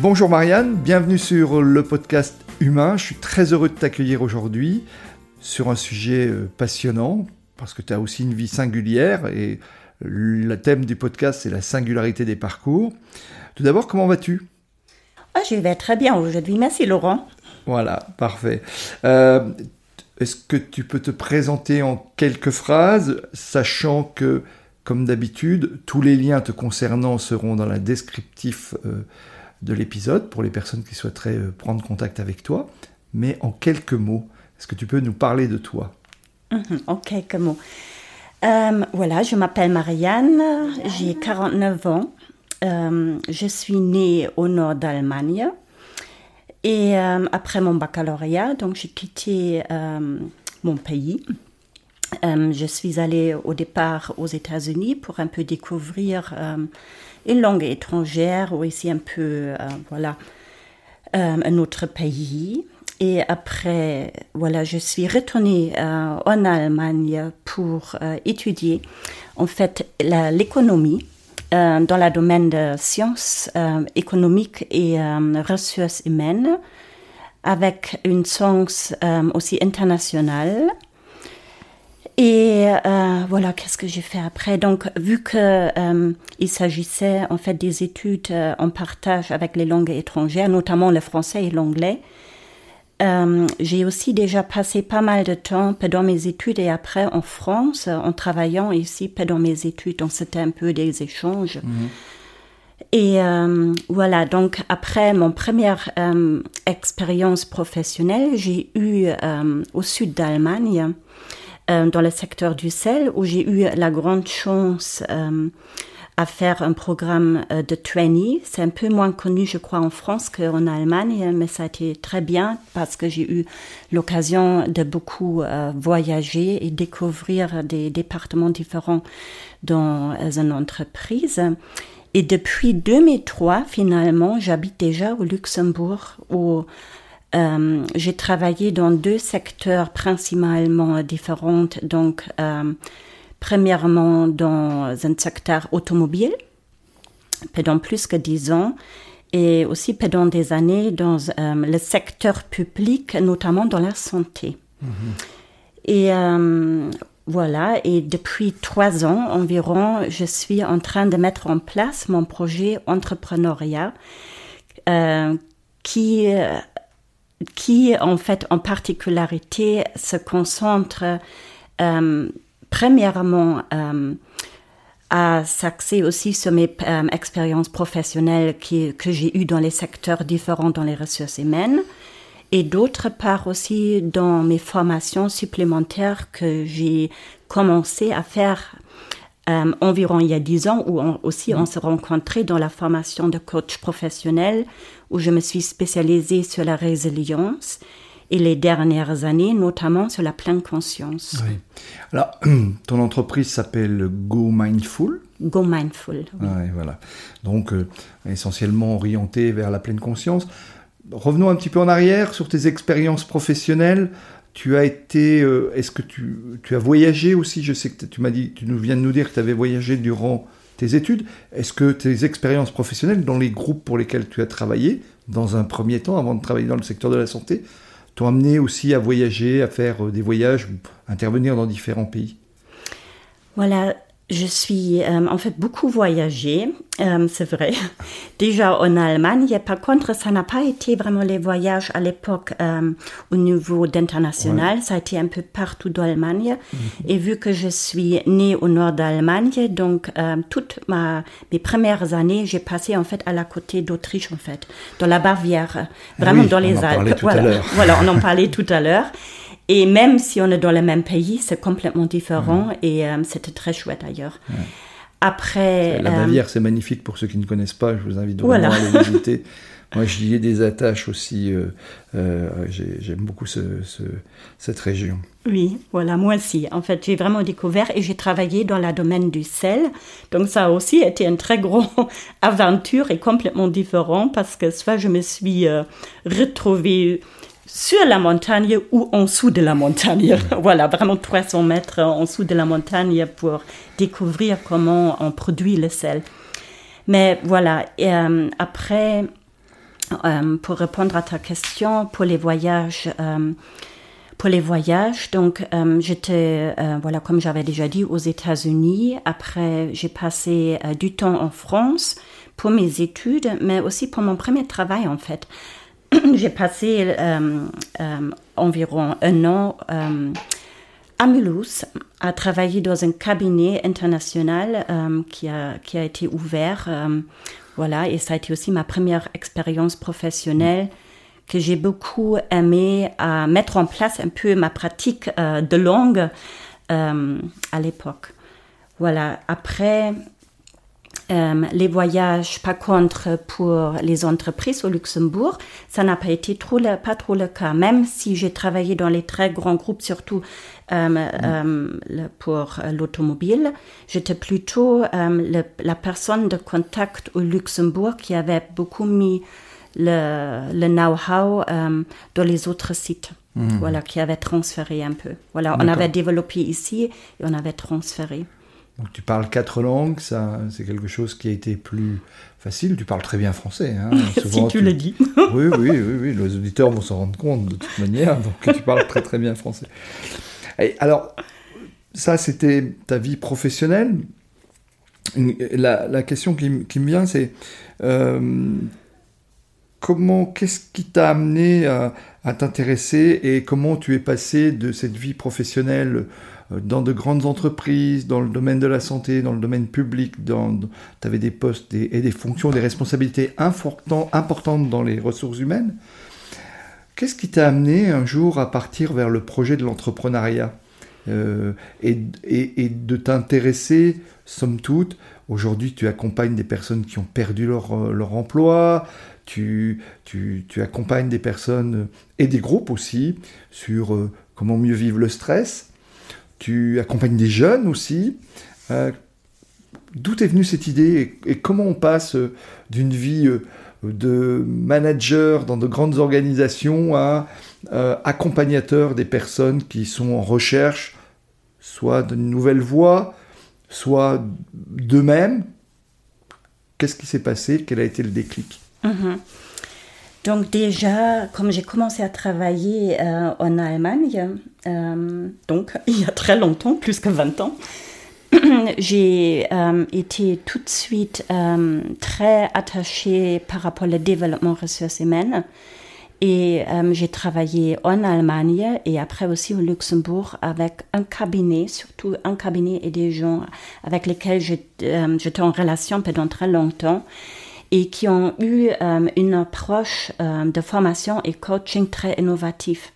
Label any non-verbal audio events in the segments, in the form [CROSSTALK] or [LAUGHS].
Bonjour Marianne, bienvenue sur le podcast Humain. Je suis très heureux de t'accueillir aujourd'hui sur un sujet euh, passionnant parce que tu as aussi une vie singulière et le thème du podcast c'est la singularité des parcours. Tout d'abord, comment vas-tu? Ah, Je vais très bien aujourd'hui, merci Laurent. Voilà, parfait. Euh, est-ce que tu peux te présenter en quelques phrases, sachant que, comme d'habitude, tous les liens te concernant seront dans la descriptif euh, de l'épisode pour les personnes qui souhaiteraient euh, prendre contact avec toi. Mais en quelques mots, est-ce que tu peux nous parler de toi? Mhm, En quelques mots. Euh, voilà, je m'appelle Marianne, j'ai 49 ans. Euh, je suis née au nord d'Allemagne. Et après mon baccalauréat, donc j'ai quitté mon pays. je suis allée au départ aux États-Unis pour un peu découvrir une langue étrangère ou ici un peu, euh, voilà, euh, un autre pays. Et après, voilà, je suis retournée euh, en Allemagne pour étudier en fait l'économie dans le domaine de sciences économiques et ressources humaines avec une science aussi internationale. Et euh, voilà, qu'est-ce que j'ai fait après? Donc, vu que euh, il s'agissait en fait des études euh, en partage avec les langues étrangères, notamment le français et l'anglais, j'ai aussi déjà passé pas mal de temps pendant mes études et après en France, en travaillant ici pendant mes études. Donc, c'était un peu des échanges. Mhm. Et voilà, donc après mon première expérience professionnelle, j'ai eu au sud d'Allemagne euh, dans le secteur du sel où j'ai eu la grande chance euh, à faire un programme euh, de trainee. C'est un peu moins connu, je crois, en France qu'en Allemagne, mais ça a été très bien parce que j'ai eu l'occasion de beaucoup voyager et découvrir des départements différents dans une entreprise. Et depuis 2003, finalement, j'habite déjà au Luxembourg, où euh, j'ai travaillé dans deux secteurs principalement différents. Donc, euh, premièrement, dans un secteur automobile, pendant plus que dix ans, et aussi pendant des années dans euh, le secteur public, notamment dans la santé. Mm-hmm. Et voilà, et depuis trois ans environ, je suis en train de mettre en place mon projet entrepreneuriat qui qui en fait en particularité se concentre euh, premièrement euh, à s'axer aussi sur mes euh, expériences professionnelles qui, que j'ai eues dans les secteurs différents dans les ressources humaines. Et d'autre part aussi dans mes formations supplémentaires que j'ai commencé à faire euh, environ il y a dix ans, où on, aussi on se rencontrait dans la formation de coach professionnel, où je me suis spécialisée sur la résilience et les dernières années, notamment sur la pleine conscience. Oui. Alors, [CLEARS THROAT] ton entreprise s'appelle Go Mindful. Go Mindful. Oui. voilà. Donc, euh, essentiellement orienté vers la pleine conscience. Revenons un petit peu en arrière sur tes expériences professionnelles. Tu as été, euh, est-ce que tu, as voyagé aussi? Je sais que tu m'as dit, tu nous viens de nous dire que tu avais voyagé durant tes études. Est-ce que tes expériences professionnelles dans les groupes pour lesquels tu as travaillé, dans un premier temps, avant de travailler dans le secteur de la santé, t'ont amené aussi à voyager, à faire euh, des voyages ou intervenir dans différents pays? Voilà, je suis euh, en fait beaucoup voyagé, euh, c'est vrai. [LAUGHS] Déjà en Allemagne, par contre, ça n'a pas été vraiment les voyages à l'époque euh, au niveau d'international. Ça a été un peu partout dans l'Allemagne. Mhm. Et vu que je suis née au nord d'Allemagne, donc toutes ma, mes premières années, j'ai passé en fait à la côté d'Autriche en fait, dans la Bavière, vraiment dans les Alpes. Voilà. voilà, on en parlait tout à l'heure. [LAUGHS] Et même si on est dans le même pays, c'est complètement différent et euh, c'était très chouette ailleurs. après. La Bavière, c'est magnifique pour ceux qui ne connaissent pas. Je vous invite vraiment à aller visiter. [LAUGHS] Moi, j'y ai des attaches aussi. Euh, euh, j'aime beaucoup cette région. Oui, voilà, moi aussi. En fait, j'ai vraiment découvert et j'ai travaillé dans le domaine du sel. Donc, ça a aussi été une très grande [LAUGHS] aventure et complètement différent parce que soit je me suis euh, retrouvée sur la montagne ou en dessous de la montagne. [LAUGHS] voilà, vraiment 300 mètres en dessous de la montagne pour découvrir comment on produit le sel. Mais voilà, après, euh, pour répondre à ta question, pour les voyages, euh, pour les voyages, donc euh, j'étais, voilà, comme j'avais déjà dit, aux États-Unis. Après, j'ai passé du temps en France pour mes études, mais aussi pour mon premier travail en fait. [CLEARS THROAT] j'ai passé environ un an à Mulhouse à travailler dans un cabinet international qui, a, qui a été ouvert voilà, et ça a été aussi ma première expérience professionnelle que j'ai beaucoup aimé à mettre en place un peu ma pratique euh, de langue euh, à l'époque. Voilà, après, euh, les voyages, par contre, pour les entreprises au Luxembourg, ça n'a pas été trop pas trop le cas. Même si j'ai travaillé dans les très grands groupes, surtout euh, euh, pour l'automobile, j'étais plutôt la personne de contact au Luxembourg qui avait beaucoup mis le, le know-how dans les autres sites. Mmh. Voilà, qui avait transféré un peu. Voilà, on avait développé ici et on avait transféré. Donc tu parles quatre langues, ça, c'est quelque chose qui a été plus facile. Tu parles très bien français. Hein. [LAUGHS] Souvent, si tu, le dis. [LAUGHS] oui, oui, oui, oui, les auditeurs vont s'en rendre compte de toute manière. [LAUGHS] Donc tu parles très très bien français. alors, ça, c'était ta vie professionnelle. La, question qui, me vient, c'est euh, comment, qu'est-ce qui t'a amené à, à t'intéresser et comment tu es passé de cette vie professionnelle dans de grandes entreprises, dans le domaine de la santé, dans le domaine public, tu avais des postes et des fonctions, des responsabilités importantes dans les ressources humaines. Qu'est-ce qui t'a amené un jour à partir vers le projet de l'entrepreneuriat? Euh, et, de t'intéresser, somme toute, aujourd'hui tu accompagnes des personnes qui ont perdu leur, euh, emploi, tu, tu, accompagnes des personnes et des groupes aussi sur comment mieux vivre le stress tu accompagnes des jeunes aussi. Euh, d'où est venue cette idée et, comment on passe euh, d'une vie euh, de manager dans de grandes organisations à accompagnateur des personnes qui sont en recherche soit d'une nouvelle voie, soit d'eux-mêmes? Qu'est-ce qui s'est passé? Quel a été le déclic? Mm-hmm. Donc déjà, comme j'ai commencé à travailler euh, en Allemagne, euh, donc [LAUGHS] il y a très longtemps, plus que 20 ans, [CLEARS THROAT] j'ai euh, été tout de suite très attachée par rapport au développement ressources humaines. Et j'ai travaillé en Allemagne et après aussi au Luxembourg avec un cabinet, surtout un cabinet et des gens avec lesquels j'étais en relation pendant très longtemps et qui ont eu euh, une approche euh, de formation et coaching très innovatif.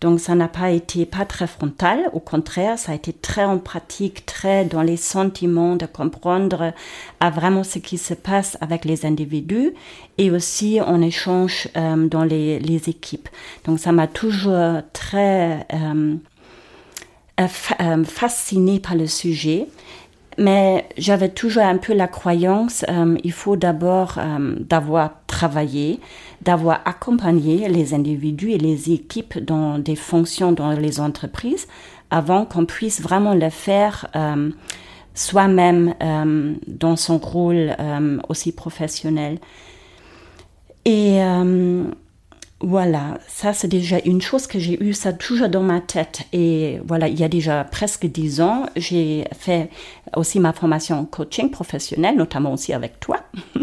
Donc ça n'a pas été pas très frontal, au contraire, ça a été très en pratique, très dans les sentiments, de comprendre à vraiment ce qui se passe avec les individus et aussi en échange euh, dans les, les, équipes. Donc ça m'a toujours très euh, fasciné par le sujet mais j'avais toujours un peu la croyance, euh, il faut d'abord euh, d'avoir travaillé, d'avoir accompagné les individus et les équipes dans des fonctions dans les entreprises avant qu'on puisse vraiment le faire euh, soi-même dans son rôle aussi professionnel. Et voilà, ça c'est déjà une chose que j'ai eu ça toujours dans ma tête. Et voilà, il y a déjà presque dix ans, j'ai fait aussi ma formation en coaching professionnel, notamment aussi avec toi. [LAUGHS]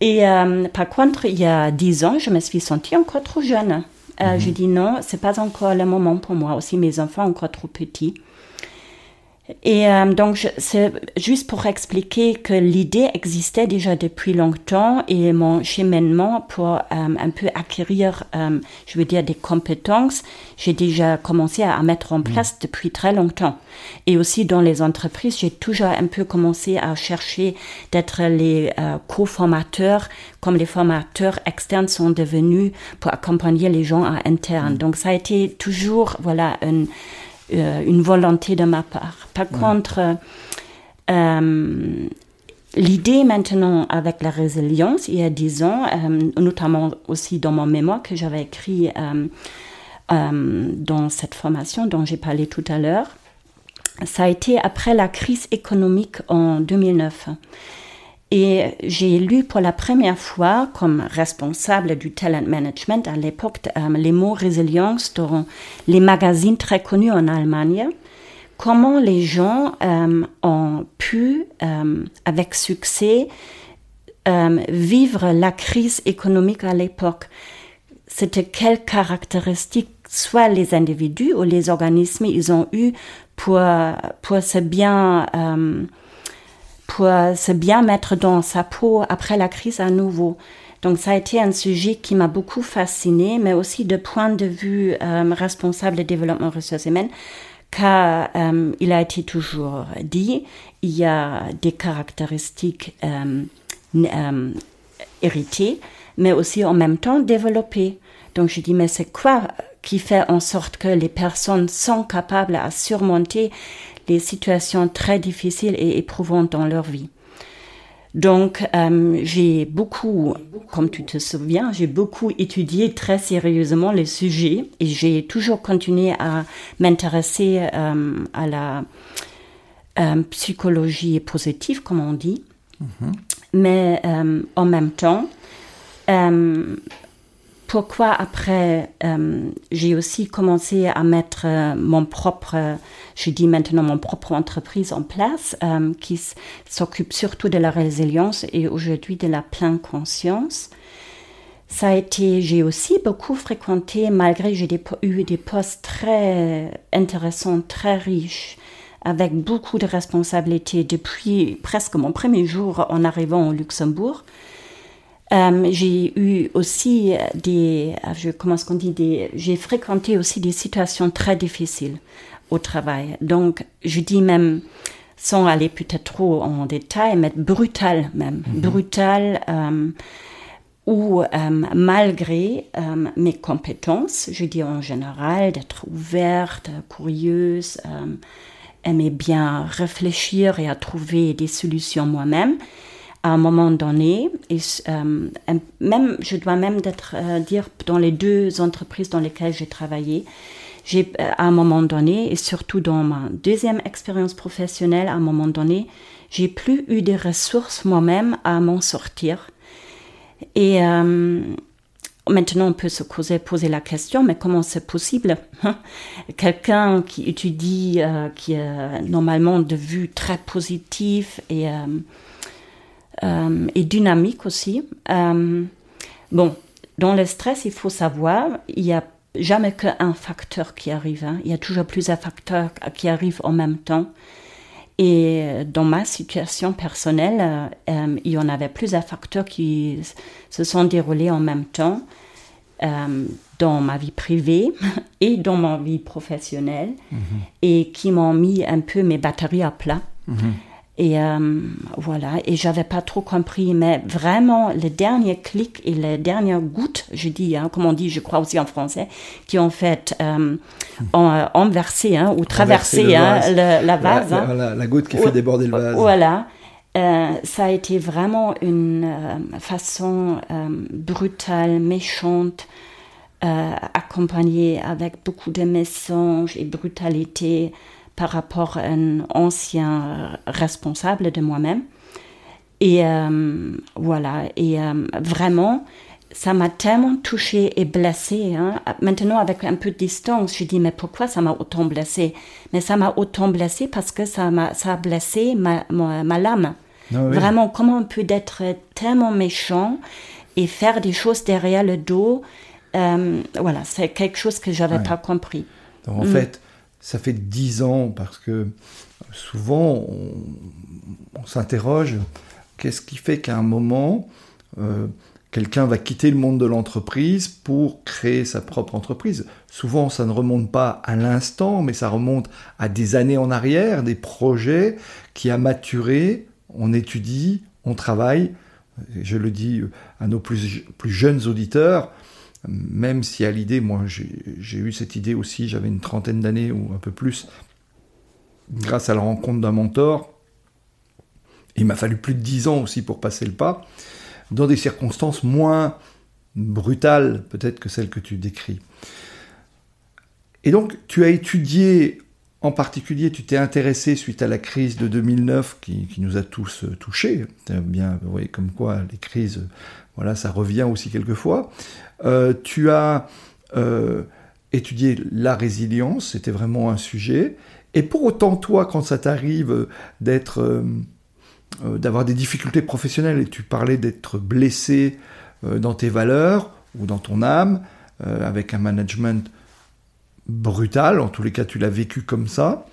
Et euh, par contre, il y a dix ans, je me suis sentie encore trop jeune. Euh, mhm. Je dis non, c'est pas encore le moment pour moi. Aussi, mes enfants encore trop petits. Et euh, donc, c'est juste pour expliquer que l'idée existait déjà depuis longtemps et mon cheminement pour euh, un peu acquérir, euh, je veux dire, des compétences, j'ai déjà commencé à, mettre en mm. place depuis très longtemps. Et aussi dans les entreprises, j'ai toujours un peu commencé à chercher d'être les co-formateurs, comme les formateurs externes sont devenus pour accompagner les gens à interne. Mm. Donc, ça a été toujours, voilà, un euh, une volonté de ma part. Par contre, euh, l'idée maintenant avec la résilience, il y a dix ans, euh, notamment aussi dans mon mémoire que j'avais écrit dans cette formation dont j'ai parlé tout à l'heure, ça a été après la crise économique en 2009. Et j'ai lu pour la première fois, comme responsable du talent management à l'époque, euh, les mots résilience dans les magazines très connus en Allemagne. Comment les gens euh, ont pu, euh, avec succès, vivre la crise économique à l'époque? C'était quelles caractéristiques, soit les individus ou les organismes, ils ont eu pour, pour se bien pour se bien mettre dans sa peau après la crise à nouveau. Donc ça a été un sujet qui m'a beaucoup fasciné, mais aussi de point de vue euh, responsable de développement ressources humaines, car euh, il a été toujours dit, il y a des caractéristiques euh, héritées, mais aussi en même temps développées. Donc je dis, mais c'est quoi qui fait en sorte que les personnes sont capables à surmonter les situations très difficiles et éprouvantes dans leur vie. Donc, euh, j'ai beaucoup, comme tu te souviens, j'ai beaucoup étudié très sérieusement les sujets et j'ai toujours continué à m'intéresser euh, à la euh, psychologie positive, comme on dit. Mm-hmm. Mais en même temps, pourquoi après euh, j'ai aussi commencé à mettre euh, mon propre, je dis maintenant mon propre entreprise en place euh, qui s'occupe surtout de la résilience et aujourd'hui de la pleine conscience. Ça a été, j'ai aussi beaucoup fréquenté, malgré j'ai eu des postes très intéressants, très riches, avec beaucoup de responsabilités depuis presque mon premier jour en arrivant au Luxembourg. Euh, j'ai eu aussi des, euh, je, comment est-ce qu'on dit, des, j'ai fréquenté aussi des situations très difficiles au travail. Donc, je dis même, sans aller peut-être trop en détail, mais brutal même, brutal, euh, où malgré mes compétences, je dis en général, d'être ouverte, curieuse, aimer bien réfléchir et à trouver des solutions moi-même, à un moment donné, et euh, même, je dois même euh, dire dans les deux entreprises dans lesquelles j'ai travaillé, j'ai euh, à un moment donné, et surtout dans ma deuxième expérience professionnelle, à un moment donné, j'ai plus eu des ressources moi-même à m'en sortir. Et maintenant, on peut se poser, poser la question, mais comment c'est possible Quelqu'un qui étudie, qui a normalement de vue très positif et euh, et dynamique aussi. Euh, bon, dans le stress, il faut savoir, il n'y a jamais qu'un facteur qui arrive. Hein. Il y a toujours plusieurs facteurs qui arrivent en même temps. Et dans ma situation personnelle, euh, il y en avait plusieurs facteurs qui se sont déroulés en même temps dans ma vie privée [LAUGHS] et dans ma vie professionnelle mm-hmm. et qui m'ont mis un peu mes batteries à plat. Mm-hmm. Et euh, voilà, et j'avais pas trop compris, mais vraiment, le dernier clic et les dernières gouttes, je dis, hein, comme on dit, je crois aussi en français, qui ont fait euh, euh enverser hein, ou traverser hein, la vase. La, la, goutte qui fait déborder le vase. Voilà. Euh, ça a été vraiment une façon brutale, méchante, accompagnée avec beaucoup de mensonges et brutalité par rapport à un ancien responsable de moi-même. Et euh, voilà, et euh, vraiment, ça m'a tellement touchée et blessée. Hein. Maintenant, avec un peu de distance, je dis, mais pourquoi ça m'a autant blessée? Mais ça m'a autant blessée parce que ça, m'a, ça a blessé ma, ma, lame. Ah vraiment, comment on peut être tellement méchant et faire des choses derrière le dos? Euh, Voilà, c'est quelque chose que je n'avais pas compris. Donc, en mm. fait, ça fait dix ans parce que souvent on, s'interroge qu'est-ce qui fait qu'à un moment euh, quelqu'un va quitter le monde de l'entreprise pour créer sa propre entreprise? Souvent, ça ne remonte pas à l'instant, mais ça remonte à des années en arrière, des projets qui a maturé, on étudie, on travaille. Je le dis à nos plus, plus jeunes auditeurs, même si à l'idée, moi j'ai eu cette idée aussi, j'avais une trentaine d'années ou un peu plus, grâce à la rencontre d'un mentor. Il m'a fallu plus de dix ans aussi pour passer le pas, dans des circonstances moins brutales peut-être que celles que tu décris. Et donc tu as étudié, en particulier tu t'es intéressé suite à la crise de 2009 qui, nous a tous touchés, bien, vous voyez comme quoi les crises, voilà, ça revient aussi quelquefois. Euh, tu as euh, étudié la résilience, c'était vraiment un sujet. Et pour autant, toi, quand ça t'arrive d'être, euh, d'avoir des difficultés professionnelles, et tu parlais d'être blessé dans tes valeurs ou dans ton âme, avec un management brutal, en tous les cas, tu l'as vécu comme ça.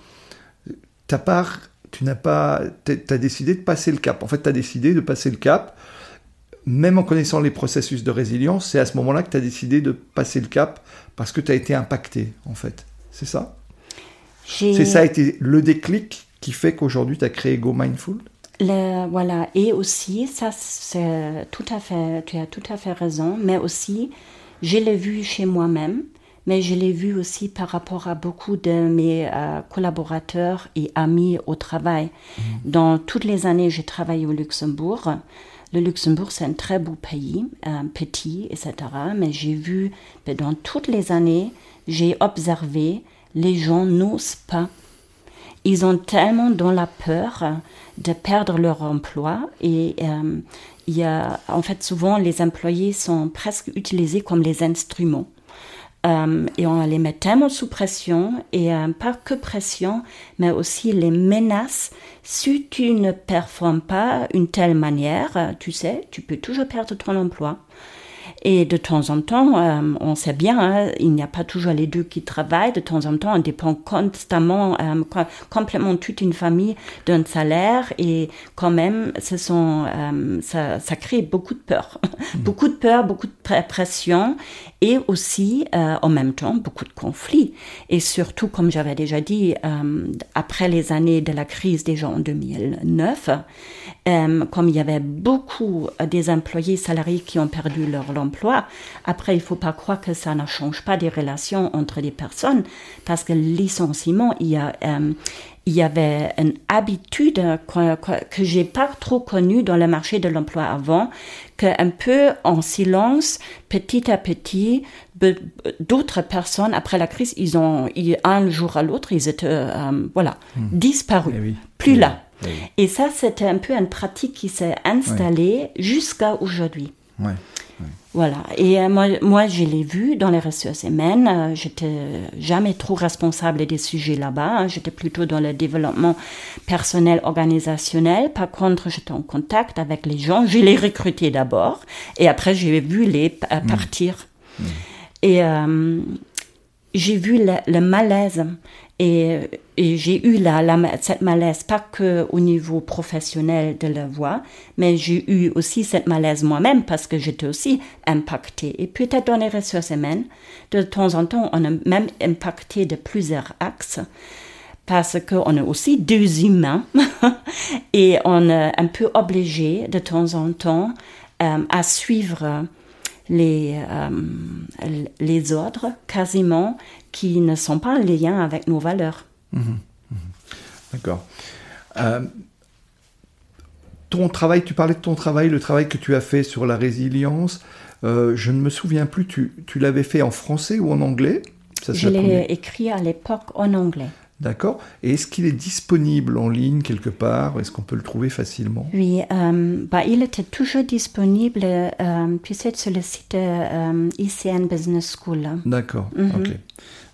Ta part, tu n'as pas, as décidé de passer le cap. En fait, tu as décidé de passer le cap même en connaissant les processus de résilience, c'est à ce moment-là que tu as décidé de passer le cap parce que tu as été impacté, en fait. C'est ça? C'est ça a été le déclic qui fait qu'aujourd'hui tu as créé Go Mindful? Voilà, et aussi, ça, c'est tout à fait, tu as tout à fait raison, mais aussi, je l'ai vu chez moi-même, mais je l'ai vu aussi par rapport à beaucoup de mes euh, collaborateurs et amis au travail. Mmh. Dans toutes les années, j'ai travaillé au Luxembourg. Le Luxembourg, c'est un très beau pays, euh, petit, etc. Mais j'ai vu, ben, dans toutes les années, j'ai observé, les gens n'osent pas. Ils ont tellement dans la peur de perdre leur emploi et euh, il y a, en fait, souvent les employés sont presque utilisés comme les instruments. Euh, et on les met tellement sous pression, et euh, pas que pression, mais aussi les menaces. Si tu ne performes pas une telle manière, tu sais, tu peux toujours perdre ton emploi. Et de temps en temps, euh, on sait bien, hein, il n'y a pas toujours les deux qui travaillent. De temps en temps, on dépend constamment, euh, complètement toute une famille d'un salaire. Et quand même, ce sont, euh, ça, ça, crée beaucoup de peur. Mmh. [LAUGHS] beaucoup de peur, beaucoup de pression. Et aussi, en même temps, beaucoup de conflits. Et surtout, comme j'avais déjà dit, après les années de la crise déjà en 2009, comme il y avait beaucoup des employés salariés qui ont perdu leur emploi. Après, il faut pas croire que ça ne change pas des relations entre les personnes, parce que le licenciement, il y a, euh, il y avait une habitude que, que, j'ai pas trop connue dans le marché de l'emploi avant, qu'un peu en silence, petit à petit, d'autres personnes, après la crise, ils ont, un jour à l'autre, ils étaient, euh, voilà, hmm. disparus, eh plus eh là. Eh Et ça, c'était un peu une pratique qui s'est installée jusqu'à aujourd'hui. Voilà. Et euh, moi, moi, je l'ai vu dans les ressources humaines. Euh, j'étais jamais trop responsable des sujets là-bas. Hein. J'étais plutôt dans le développement personnel organisationnel. Par contre, j'étais en contact avec les gens. Je les recrutais d'abord. Et après, j'ai vu les euh, mmh. partir. Mmh. Et j'ai vu le, malaise et, j'ai eu la, cette malaise, pas que au niveau professionnel de la voix, mais j'ai eu aussi cette malaise moi-même parce que j'étais aussi impactée. Et peut-être dans les ressources humaines, de temps en temps, on est même impacté de plusieurs axes parce qu'on est aussi deux humains [LAUGHS] et on est un peu obligé de temps en temps euh, à suivre les, euh, les ordres quasiment qui ne sont pas en lien avec nos valeurs. Mhm, mhm. D'accord. Euh, ton travail, tu parlais de ton travail, le travail que tu as fait sur la résilience. Euh, je ne me souviens plus, tu, tu l'avais fait en français ou en anglais? Ça, Je l'ai écrit à l'époque en anglais. D'accord. Et est-ce qu'il est disponible en ligne quelque part? Est-ce qu'on peut le trouver facilement? Oui, euh, bah, il était toujours disponible, euh, tu sais, sur le site euh, ICN Business School. D'accord, mhm. ok.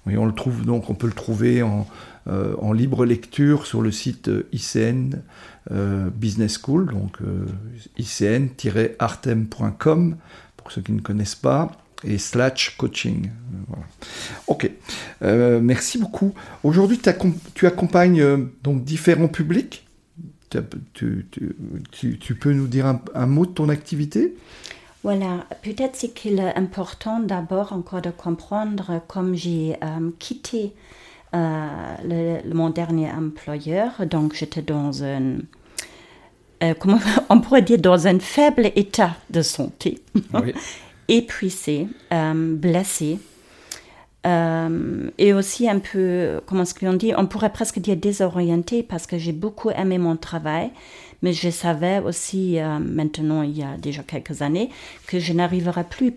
Oui, on le trouve donc, on peut le trouver en, en libre lecture sur le site ICN Business School, donc icn-artem.com pour ceux qui ne connaissent pas. Et slash coaching. Voilà. Ok, euh, merci beaucoup. Aujourd'hui, tu accompagnes euh, donc différents publics. Tu, tu, tu, tu, peux nous dire un, un mot de ton activité? Voilà, peut-être c'est qu'il est important d'abord encore de comprendre comme j'ai euh, quitté euh, le, mon dernier employeur, donc j'étais dans un, euh, comment [LAUGHS] on pourrait dire, dans un faible état de santé, oui. [LAUGHS] épuisé, blessé. et aussi un peu, comment est-ce qu'on dit, on pourrait presque dire désorienté parce que j'ai beaucoup aimé mon travail, mais je savais aussi euh, maintenant, il y a déjà quelques années, que je n'arriverais plus,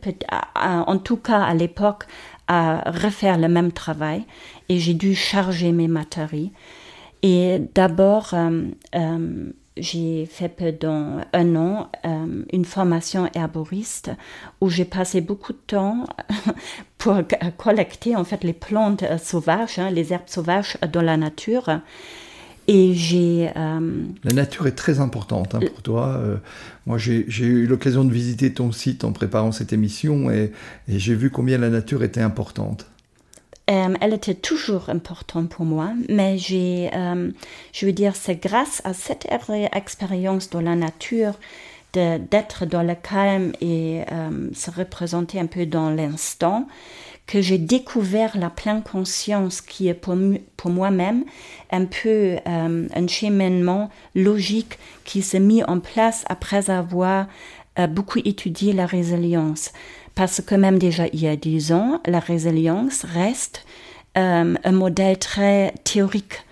en tout cas à l'époque, à refaire le même travail et j'ai dû charger mes matériaux. Et d'abord, euh, euh, j'ai fait pendant un an une formation herboriste où j'ai passé beaucoup de temps [LAUGHS] pour collecter en fait les plantes sauvages, hein, les herbes sauvages dans la nature. Et j'ai. Euh, la nature est très importante hein, pour toi. Euh, moi, j'ai eu l'occasion de visiter ton site en préparant cette émission et j'ai vu combien la nature était importante. Euh, elle était toujours importante pour moi, mais j'ai, je veux dire, c'est grâce à cette expérience dans la nature d'être dans le calme et se représenter un peu dans l'instant que j'ai découvert la pleine conscience qui est pour, moi-même un peu euh, un cheminement logique qui s'est mis en place après avoir euh, beaucoup étudié la résilience. Parce que même déjà il y a dix ans, la résilience reste euh, un modèle très théorique.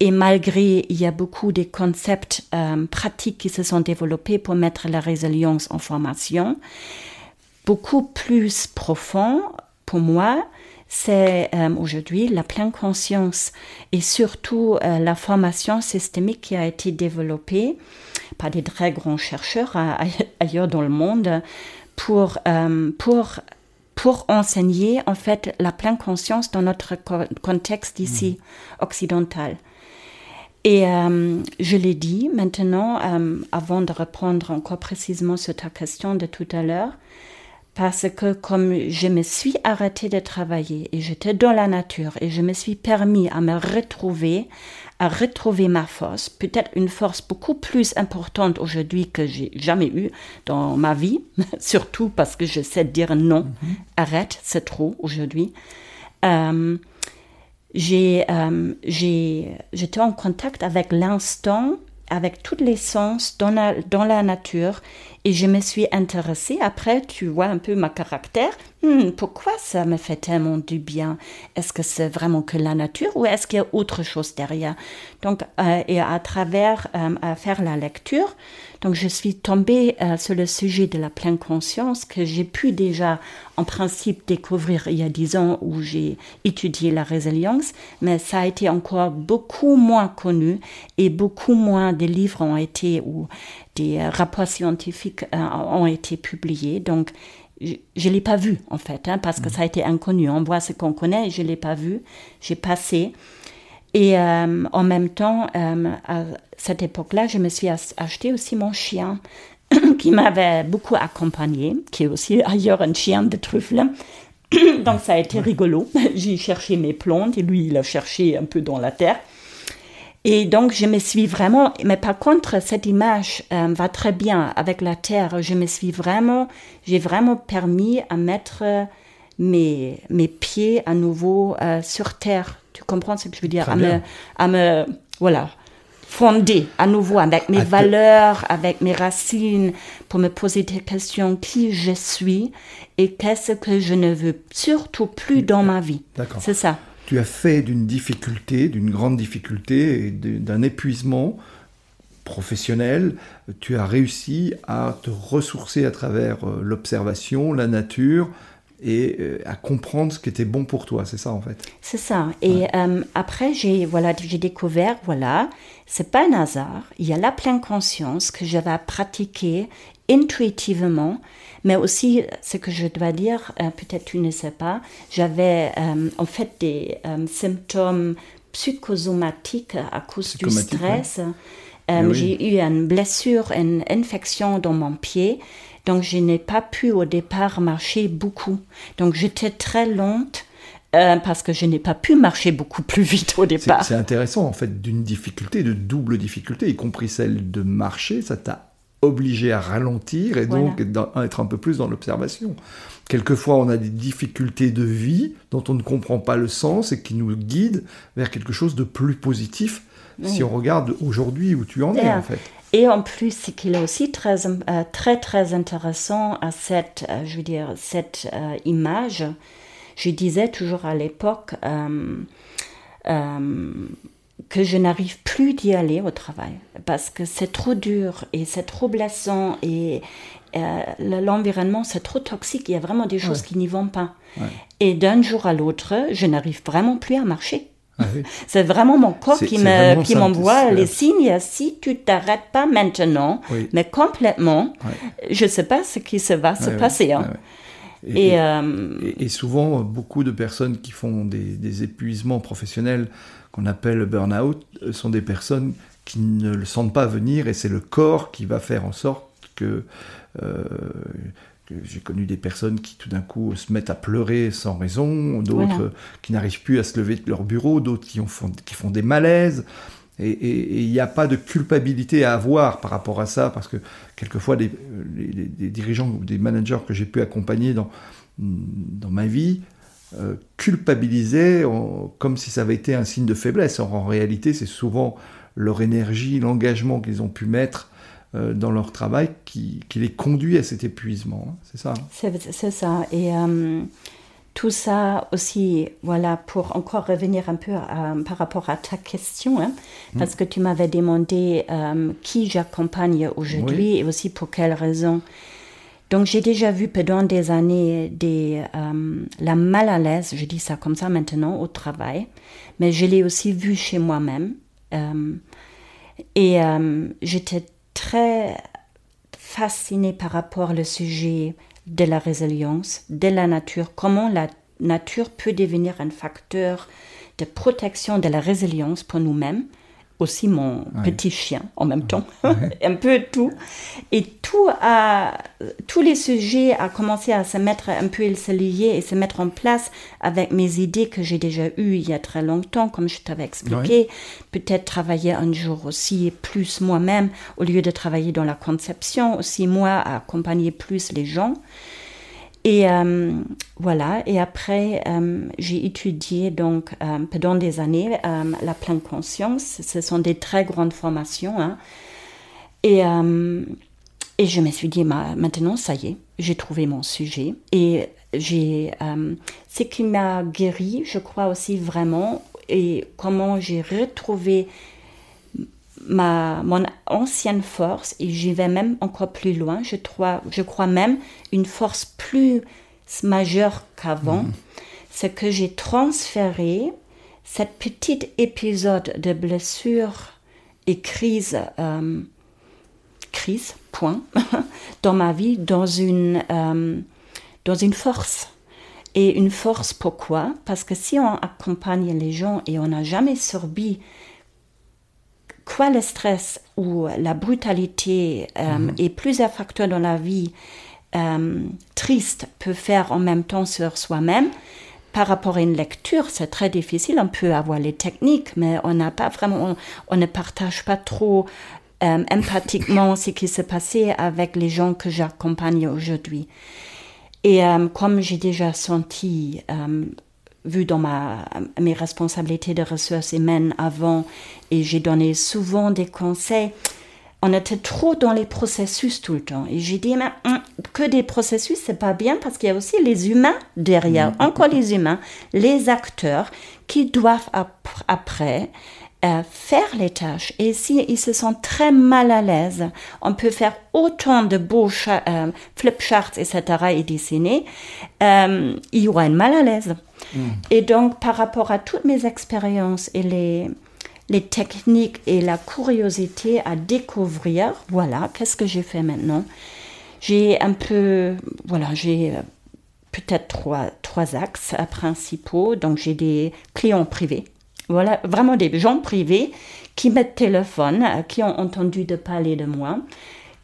Et malgré, il y a beaucoup de concepts pratiques qui se sont développés pour mettre la résilience en formation, beaucoup plus profond, pour moi, c'est euh, aujourd'hui la pleine conscience et surtout euh, la formation systémique qui a été développée par des très grands chercheurs ailleurs dans le monde pour, euh, pour, pour enseigner en fait la pleine conscience dans notre contexte ici mmh. occidental. Et je l'ai dit maintenant, avant de reprendre encore précisément sur ta question de tout à l'heure, parce que comme je me suis arrêtée de travailler et j'étais dans la nature et je me suis permis à me retrouver, à retrouver ma force, peut-être une force beaucoup plus importante aujourd'hui que j'ai jamais eue dans ma vie, [LAUGHS] surtout parce que je sais dire non, mhm. arrête, c'est trop aujourd'hui. Euh, j'ai, euh, j'ai, j'étais en contact avec l'instant, avec tous les sens dans la, dans la nature et je me suis intéressée. Après, tu vois un peu ma caractère. Hmm, pourquoi ça me fait tellement du bien? Est-ce que c'est vraiment que la nature ou est-ce qu'il y a autre chose derrière? Donc, euh, et à travers euh, à faire la lecture, donc je suis tombée euh, sur le sujet de la pleine conscience que j'ai pu déjà en principe découvrir il y a dix ans où j'ai étudié la résilience, mais ça a été encore beaucoup moins connu et beaucoup moins de livres ont été ou des euh, rapports scientifiques euh, ont été publiés. Donc je ne l'ai pas vu en fait, hein, parce que mm. ça a été inconnu. On voit ce qu'on connaît et je ne l'ai pas vu. J'ai passé. Et euh, en même temps, euh, cette époque-là, je me suis acheté aussi mon chien [COUGHS] qui m'avait beaucoup accompagné, qui est aussi ailleurs un chien de truffle. [COUGHS] Donc ça a été rigolo. [LAUGHS] J'ai cherché mes plantes et lui, il a cherché un peu dans la terre. Et donc, je me suis vraiment, mais par contre, cette image euh, va très bien avec la terre. Je me suis vraiment, j'ai vraiment permis à mettre mes, mes pieds à nouveau sur terre tu comprends ce que je veux dire? À me, à me, voilà, fonder à nouveau avec mes valeurs, avec mes racines, pour me poser des questions qui je suis et qu'est-ce que je ne veux surtout plus dans ma vie. C'est ça. Tu as fait d'une difficulté, d'une grande difficulté et d'un épuisement professionnel, tu as réussi à te ressourcer à travers euh, l'observation, la nature, et euh, à comprendre ce qui était bon pour toi. C'est ça en fait. C'est ça. Et euh, après, j'ai voilà, j'ai découvert, voilà, c'est pas un hasard. Il y a la pleine conscience que je vais pratiquer intuitivement, mais aussi ce que je dois dire, euh, peut-être tu ne sais pas, j'avais en fait des symptômes psychosomatiques à cause du stress. J'ai eu une blessure, une infection dans mon pied Donc, je n'ai pas pu au départ marcher beaucoup. Donc, j'étais très lente. Euh, parce que je n'ai pas pu marcher beaucoup plus vite au départ. c'est intéressant, en fait, d'une difficulté, de double difficulté, y compris celle de marcher, ça t'a obligé à ralentir et donc être dans- être un peu plus dans l'observation. Quelquefois, on a des difficultés de vie dont on ne comprend pas le sens et qui nous guident vers quelque chose de plus positif si on regarde aujourd'hui où tu en es, en fait. Et en plus, ce qu'il est aussi très, euh, très, très intéressant à cette, euh, je veux dire, cette image, je disais toujours à l'époque euh, euh, que je n'arrive plus d'y aller au travail parce que c'est trop dur et c'est trop blessant et euh, l'environnement c'est trop toxique. Il y a vraiment des choses Ouais. qui n'y vont pas. Ouais. Et d'un jour à l'autre, je n'arrive vraiment plus à marcher. Ah oui. [LAUGHS] C'est vraiment mon corps qui me qui m'envoie les signes. Si tu t'arrêtes pas maintenant, Oui. mais complètement, je sais pas ce qui se va se ouais, passer. hein. Et, Et, euh, et- et souvent, beaucoup de personnes qui font des, des épuisements professionnels qu'on appelle le burn-out euh, sont des personnes qui ne le sentent pas venir et c'est le corps qui va faire en sorte que, euh, j'ai connu des personnes qui tout d'un coup se mettent à pleurer sans raison, d'autres Voilà. qui n'arrivent plus à se lever de leur bureau, d'autres qui, ont font, qui font des malaises. Et il n'y a pas de culpabilité à avoir par rapport à ça, parce que quelquefois, des dirigeants ou des managers que j'ai pu accompagner dans, dans ma vie euh, culpabilisaient en- comme si ça avait été un signe de faiblesse. Or, en réalité, c'est souvent leur énergie, l'engagement qu'ils ont pu mettre euh, dans leur travail qui, les conduit à cet épuisement. hein. C'est ça. hein. c'est ça. Euh, tout ça aussi, voilà, pour encore revenir un peu à- par rapport à ta question, hein, Mm. parce que tu m'avais demandé euh, qui j'accompagne aujourd'hui et aussi pour quelles raisons. Donc j'ai déjà vu pendant des années des, euh, la mal à l'aise, je dis ça comme ça maintenant, au travail, mais je l'ai aussi vu chez moi-même. Euh, et euh, j'étais très fascinée par rapport au sujet de la résilience, de la nature, comment la nature peut devenir un facteur de protection de la résilience pour nous-mêmes, aussi mon petit chien en même temps, [LAUGHS] un peu tout. Et tout a, tous les sujets a commencé à se mettre un peu, ils se lier et se mettre en place avec mes idées que j'ai déjà eues il y a très longtemps, comme je t'avais expliqué. Peut-être travailler un jour aussi plus moi-même, au lieu de travailler dans la conception, aussi moi à accompagner plus les gens. Et euh, voilà, et après, euh, j'ai étudié donc euh, pendant des années la pleine conscience. Ce sont des très grandes formations. hein. Et, et je me suis dit, ma- maintenant, ça y est, j'ai trouvé mon sujet. Et j'ai, ce qui m'a guéri, je crois aussi vraiment, et comment j'ai retrouvé ma, mon ancienne force, et j'y vais même encore plus loin, je crois, je crois même une force plus majeure qu'avant, c'est que j'ai transféré cet petit épisode de blessure et crise, euh, crise, point, [LAUGHS] dans ma vie, dans une, euh, dans une force. Et une force, pourquoi? Parce que si on accompagne les gens et on n'a jamais subi quoi le stress ou la brutalité euh, et plusieurs facteurs dans la vie euh, tristes peut faire en même temps sur soi-même, par rapport à une lecture, c'est très difficile. On peut avoir les techniques, mais on n'a pas vraiment, on, on ne partage pas trop euh, empathiquement [LAUGHS] ce qui s'est passé avec les gens que j'accompagne aujourd'hui. Et euh, comme j'ai déjà senti, euh, vu dans ma, mes responsabilités de ressources humaines avant, et j'ai donné souvent des conseils, on était trop dans les processus tout le temps. Et j'ai dit, mais hum, que des processus, c'est pas bien parce qu'il y a aussi les humains derrière, encore les humains, les acteurs qui doivent ap- après euh, faire les tâches. Et si ils se sentent très mal à l'aise, on peut faire autant de beaux euh, flip charts, etc. et dessiner, euh, il y aura mal à l'aise. Et donc, par rapport à toutes mes expériences et les, les techniques et la curiosité à découvrir, voilà, qu'est-ce que j'ai fait maintenant? J'ai un peu, voilà, j'ai euh, peut-être trois, trois axes principaux. Donc, j'ai des clients privés. Voilà, vraiment des gens privés qui me téléphonent, euh, qui ont entendu de parler de moi,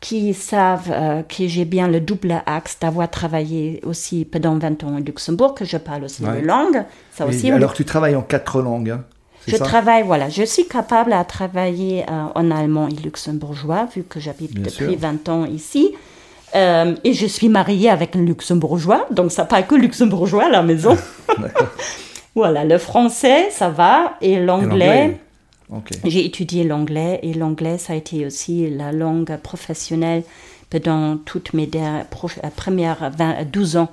qui savent euh, que j'ai bien le double axe d'avoir travaillé aussi pendant 20 ans au Luxembourg, que je parle aussi Ouais. de langue. Ça Et aussi, alors tu travailles en quatre langues, hein, je ça? travaille, voilà, je suis capable à travailler euh, en allemand et luxembourgeois, vu que j'habite depuis sûr. 20 ans ici. Euh, et je suis mariée avec un luxembourgeois, donc ça parle que luxembourgeois à la maison. [LAUGHS] voilà, le français, ça va, et l'anglais. J'ai étudié l'anglais, et l'anglais, ça a été aussi la langue professionnelle pendant toutes mes euh, premières 20, 12 ans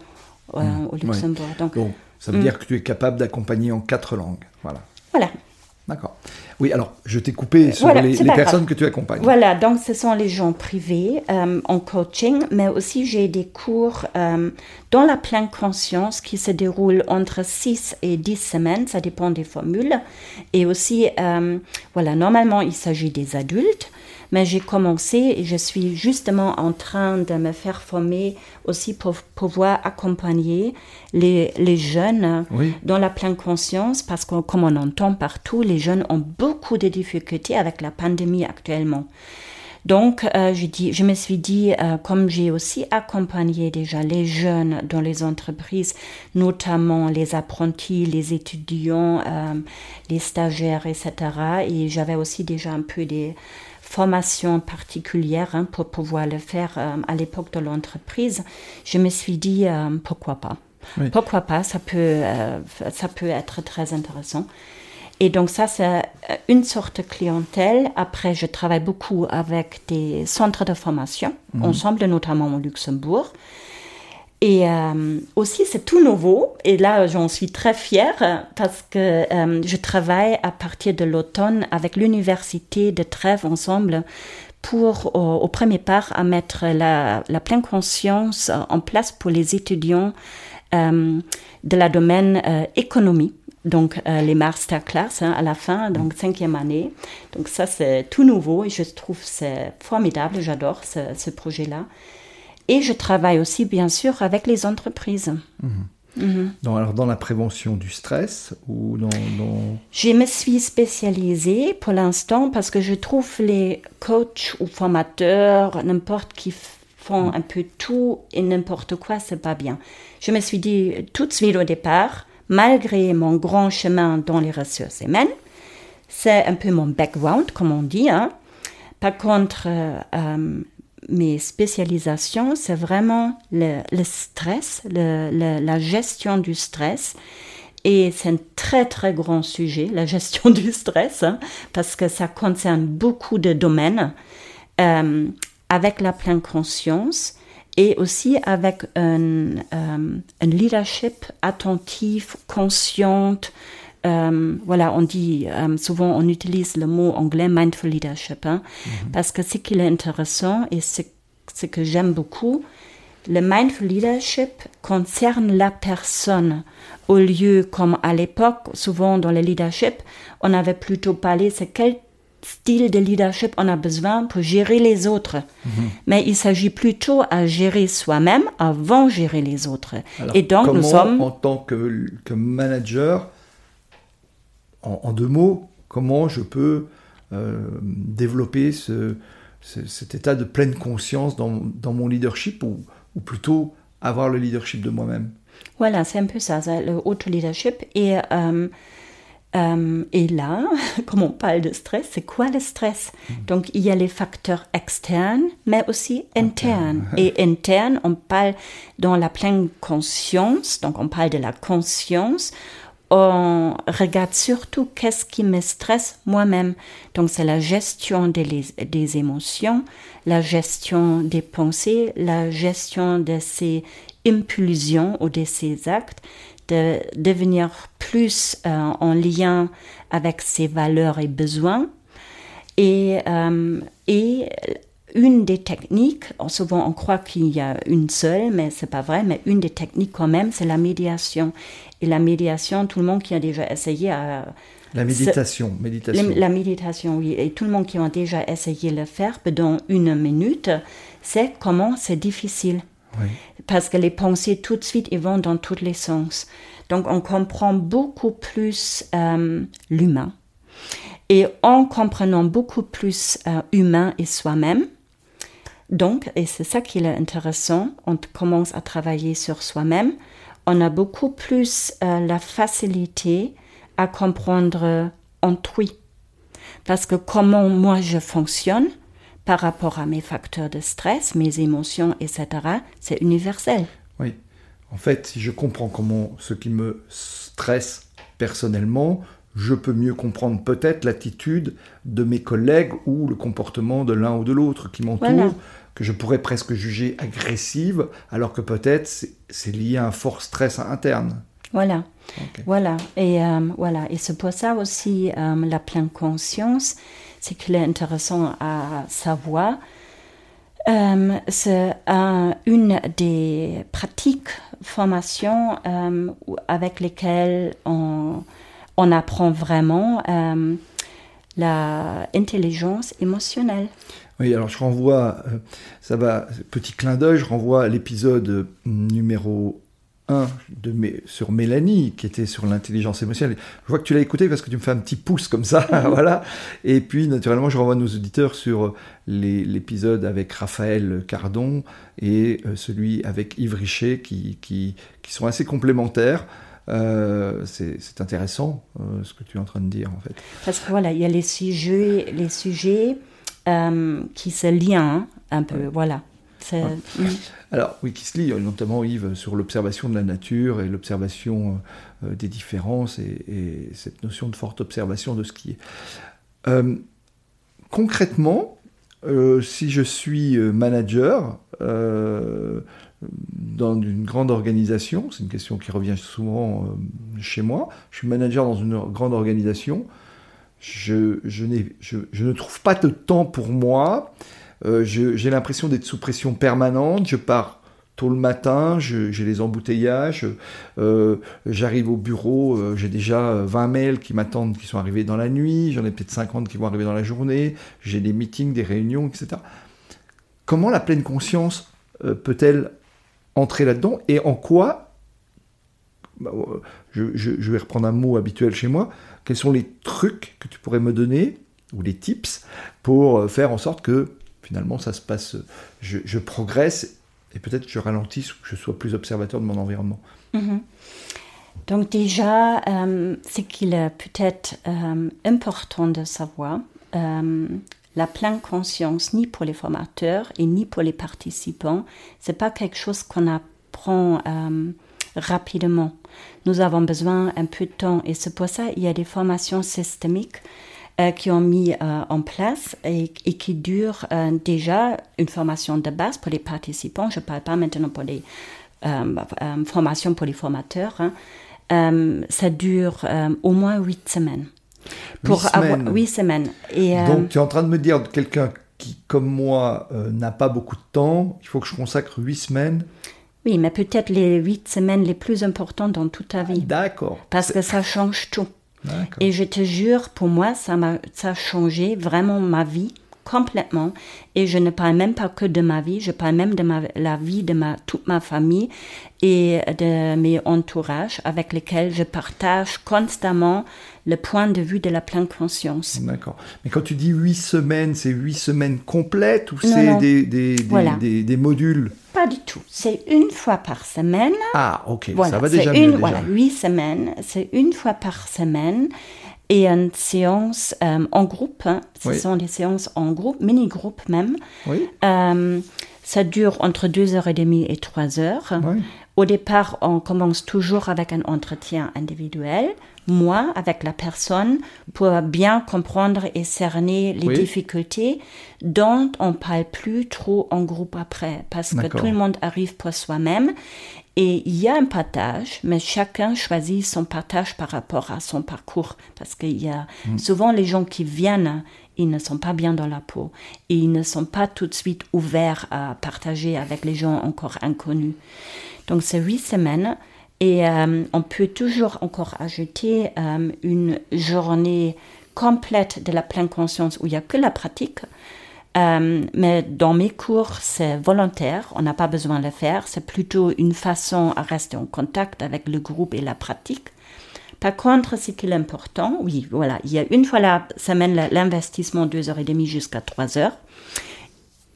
euh, au Luxembourg. Donc, Donc, ça veut dire que tu es capable d'accompagner en quatre langues. Voilà. voilà. D'accord. Oui, alors, je t'ai coupé sur Voilà, les, personnes grave. que tu accompagnes. Voilà, donc ce sont les gens privés euh, en coaching, mais aussi j'ai des cours euh, dans la pleine conscience qui se déroulent entre 6 et 10 semaines, ça dépend des formules. Et aussi, euh, voilà, normalement il s'agit des adultes, mais j'ai commencé et je suis justement en train de me faire former aussi pour pouvoir accompagner les, les jeunes Oui. dans la pleine conscience parce que comme on entend partout, les jeunes ont beaucoup de difficultés avec la pandémie actuellement. Donc, euh, je, dis, je me suis dit, euh, comme j'ai aussi accompagné déjà les jeunes dans les entreprises, notamment les apprentis, les étudiants, euh, les stagiaires, etc. Et j'avais aussi déjà un peu des formations particulières hein, pour pouvoir le faire euh, à l'époque de l'entreprise. Je me suis dit, euh, pourquoi pas? Oui. Pourquoi pas? Ça peut, euh, ça peut être très intéressant. Et donc ça, c'est une sorte de clientèle. Après, je travaille beaucoup avec des centres de formation, ensemble, notamment au Luxembourg. Et euh, aussi, c'est tout nouveau. Et là, j'en suis très fière parce que euh, je travaille à partir de l'automne avec l'Université de Trèves ensemble pour, au, premier part, à mettre la, pleine conscience en place pour les étudiants euh, de la domaine économie. Donc, les masterclass hein, à la fin, donc cinquième année. Donc, ça, c'est tout nouveau et je trouve c'est formidable. J'adore ce projet-là. Et je travaille aussi, bien sûr, avec les entreprises. Dans, alors, dans la prévention du stress ou dans. dans- Je me suis spécialisée pour l'instant parce que je trouve les coachs ou formateurs, n'importe qui font un peu tout et n'importe quoi, c'est pas bien. Je me suis dit tout de suite au départ, malgré mon grand chemin dans les ressources humaines, c'est un peu mon background, comme on dit. Hein. Par contre, euh, euh, mes spécialisations, c'est vraiment le, stress, la gestion du stress. Et c'est un très très grand sujet, la gestion [LAUGHS] du stress, hein, parce que ça concerne beaucoup de domaines, euh, avec la pleine conscience et aussi avec un, euh, un leadership attentif, consciente. Euh, voilà, on dit euh, souvent, on utilise le mot anglais mindful leadership, hein, parce que ce qui est intéressant et ce, ce que j'aime beaucoup, le mindful leadership concerne la personne au lieu, comme à l'époque, souvent dans le leadership, on avait plutôt parlé, c'est quel style de leadership on a besoin pour gérer les autres. Mais il s'agit plutôt à gérer soi-même avant de gérer les autres. Alors, Et donc, nous sommes... en tant que, que manager, en, en deux mots, comment je peux euh, développer ce, ce- cet état de pleine conscience dans, dans mon leadership ou, ou plutôt avoir le leadership de moi-même? Voilà, c'est un peu ça, le auto-leadership. Et, euh, euh, et là, [LAUGHS] comme on parle de stress, c'est quoi le stress? Donc, il y a les facteurs externes, mais aussi internes. Et interne, on parle dans la pleine conscience, donc on parle de la conscience. On regarde surtout qu'est-ce qui me stresse moi-même. Donc, c'est la gestion des, des émotions, la gestion des pensées, la gestion de ces impulsions ou de ces actes, de devenir plus euh, en lien avec ses valeurs et besoins. Et, euh, et une des techniques, souvent on croit qu'il y a une seule, mais c'est pas vrai, mais une des techniques quand même, c'est la médiation. Et la médiation, tout le monde qui a déjà essayé à La méditation, méditation. la, la méditation, oui, et tout le monde qui a déjà essayé de le faire pendant une minute, c'est comment c'est difficile. Oui. Parce que les pensées, tout de suite, ils vont dans tous les sens. Donc, on comprend beaucoup plus euh, l'humain. Et en comprenant beaucoup plus euh, humain et soi-même, Donc, et c'est ça qui est intéressant, on commence à travailler sur soi-même, on a beaucoup plus euh, la facilité à comprendre autrui. Parce que comment moi je fonctionne par rapport à mes facteurs de stress, mes émotions, etc., c'est universel. Oui. En fait, si je comprends comment ce qui me stresse personnellement, je peux mieux comprendre peut-être l'attitude de mes collègues ou le comportement de l'un ou de l'autre qui m'entoure, que je pourrais presque juger agressive, alors que peut-être c'est lié à un fort stress interne. Voilà. Voilà. Et euh, voilà. Et c'est pour ça aussi euh, la pleine conscience, c'est qu'il est intéressant à savoir. Euh, c'est une des pratiques, formations avec lesquelles on, on apprend vraiment la intelligence émotionnelle. Oui, alors je renvoie, ça va, petit clin d'œil, je renvoie à l'épisode numéro un de sur Mélanie, qui était sur l'intelligence émotionnelle. Je vois que tu l'as écouté parce que tu me fais un petit pouce comme ça, [LAUGHS] voilà. Et puis, naturellement, je renvoie nos auditeurs sur l'épisode avec Raphaël Cardon et euh, celui avec Yves Richet, qui, qui, sont assez complémentaires. Euh, c'est intéressant euh, ce que tu es en train de dire, en fait. Parce que voilà, il y a les sujets, les sujets qui se lient un peu, voilà. Alors, oui, qui se lit, notamment Yves, sur l'observation de la nature et l'observation euh, des différences et, cette notion de forte observation de ce qui est. Euh, concrètement, euh, si je suis manager dans une grande organisation, c'est une question qui revient souvent chez moi, je suis manager dans une grande organisation, je, je, je, je ne trouve pas de temps pour moi. Euh, j'ai l'impression d'être sous pression permanente. Je pars tôt le matin, j'ai les embouteillages, euh, j'arrive au bureau, euh, j'ai déjà 20 mails qui m'attendent, qui sont arrivés dans la nuit, j'en ai peut-être 50 qui vont arriver dans la journée, j'ai des meetings, des réunions, etc. Comment la pleine conscience peut-elle entrer là-dedans et en quoi, bah, je, vais reprendre un mot habituel chez moi, quels sont les trucs que tu pourrais me donner, ou les tips, pour faire en sorte que finalement, ça se passe, je, progresse et peut-être je ralentisse ou que je sois plus observateur de mon environnement. Mhm. Donc déjà, euh, c'est qu'il est peut-être euh, important de savoir euh, la pleine conscience, ni pour les formateurs et ni pour les participants, c'est pas quelque chose qu'on apprend rapidement. Nous avons besoin un peu de temps et c'est pour ça qu'il y a des formations systémiques euh, qui ont mis euh, en place et, qui durent euh, déjà une formation de base pour les participants. Je ne parle pas maintenant pour les formations pour les formateurs. Hein. ça dure au moins huit semaines. Pour huit semaines. Avoir, huit semaines. Et, Donc tu es en train de me dire quelqu'un qui, comme moi, n'a pas beaucoup de temps, il faut que je consacre huit semaines oui, mais peut-être les huit semaines les plus importantes dans toute ta vie. D'accord. Parce que ça change tout. Et je te jure, pour moi, ça m'a ça a changé vraiment ma vie complètement. Et je ne parle même pas que de ma vie, je parle même de ma, la vie de ma, toute ma famille et de mes entourages avec lesquels je partage constamment le point de vue de la pleine conscience. D'accord. Mais quand tu dis huit semaines, c'est huit semaines complètes ou c'est des, des, des, des, modules? Pas du tout. C'est une fois par semaine. Ah, ok. ça va déjà mieux. Déjà. Voilà, huit semaines. C'est une fois par semaine et une séance euh, en groupe. Hein. Ce sont des séances en groupe, mini-groupe même. Oui. Euh, ça dure entre deux heures et demie et trois heures. Au départ, on commence toujours avec un entretien individuel, moi avec la personne, pour bien comprendre et cerner les difficultés dont on parle plus trop en groupe après, parce que tout le monde arrive pour soi-même et il y a un partage, mais chacun choisit son partage par rapport à son parcours. Parce qu'il y a mm. souvent les gens qui viennent, ils ne sont pas bien dans la peau. Et ils ne sont pas tout de suite ouverts à partager avec les gens encore inconnus. Donc c'est huit semaines. Et euh, on peut toujours encore ajouter euh, une journée complète de la pleine conscience où il n'y a que la pratique. Euh, mais dans mes cours, c'est volontaire, on n'a pas besoin de le faire, c'est plutôt une façon à rester en contact avec le groupe et la pratique. Par contre, ce qui est important, oui, voilà, il y a une fois la semaine l'investissement deux heures et demie jusqu'à trois heures.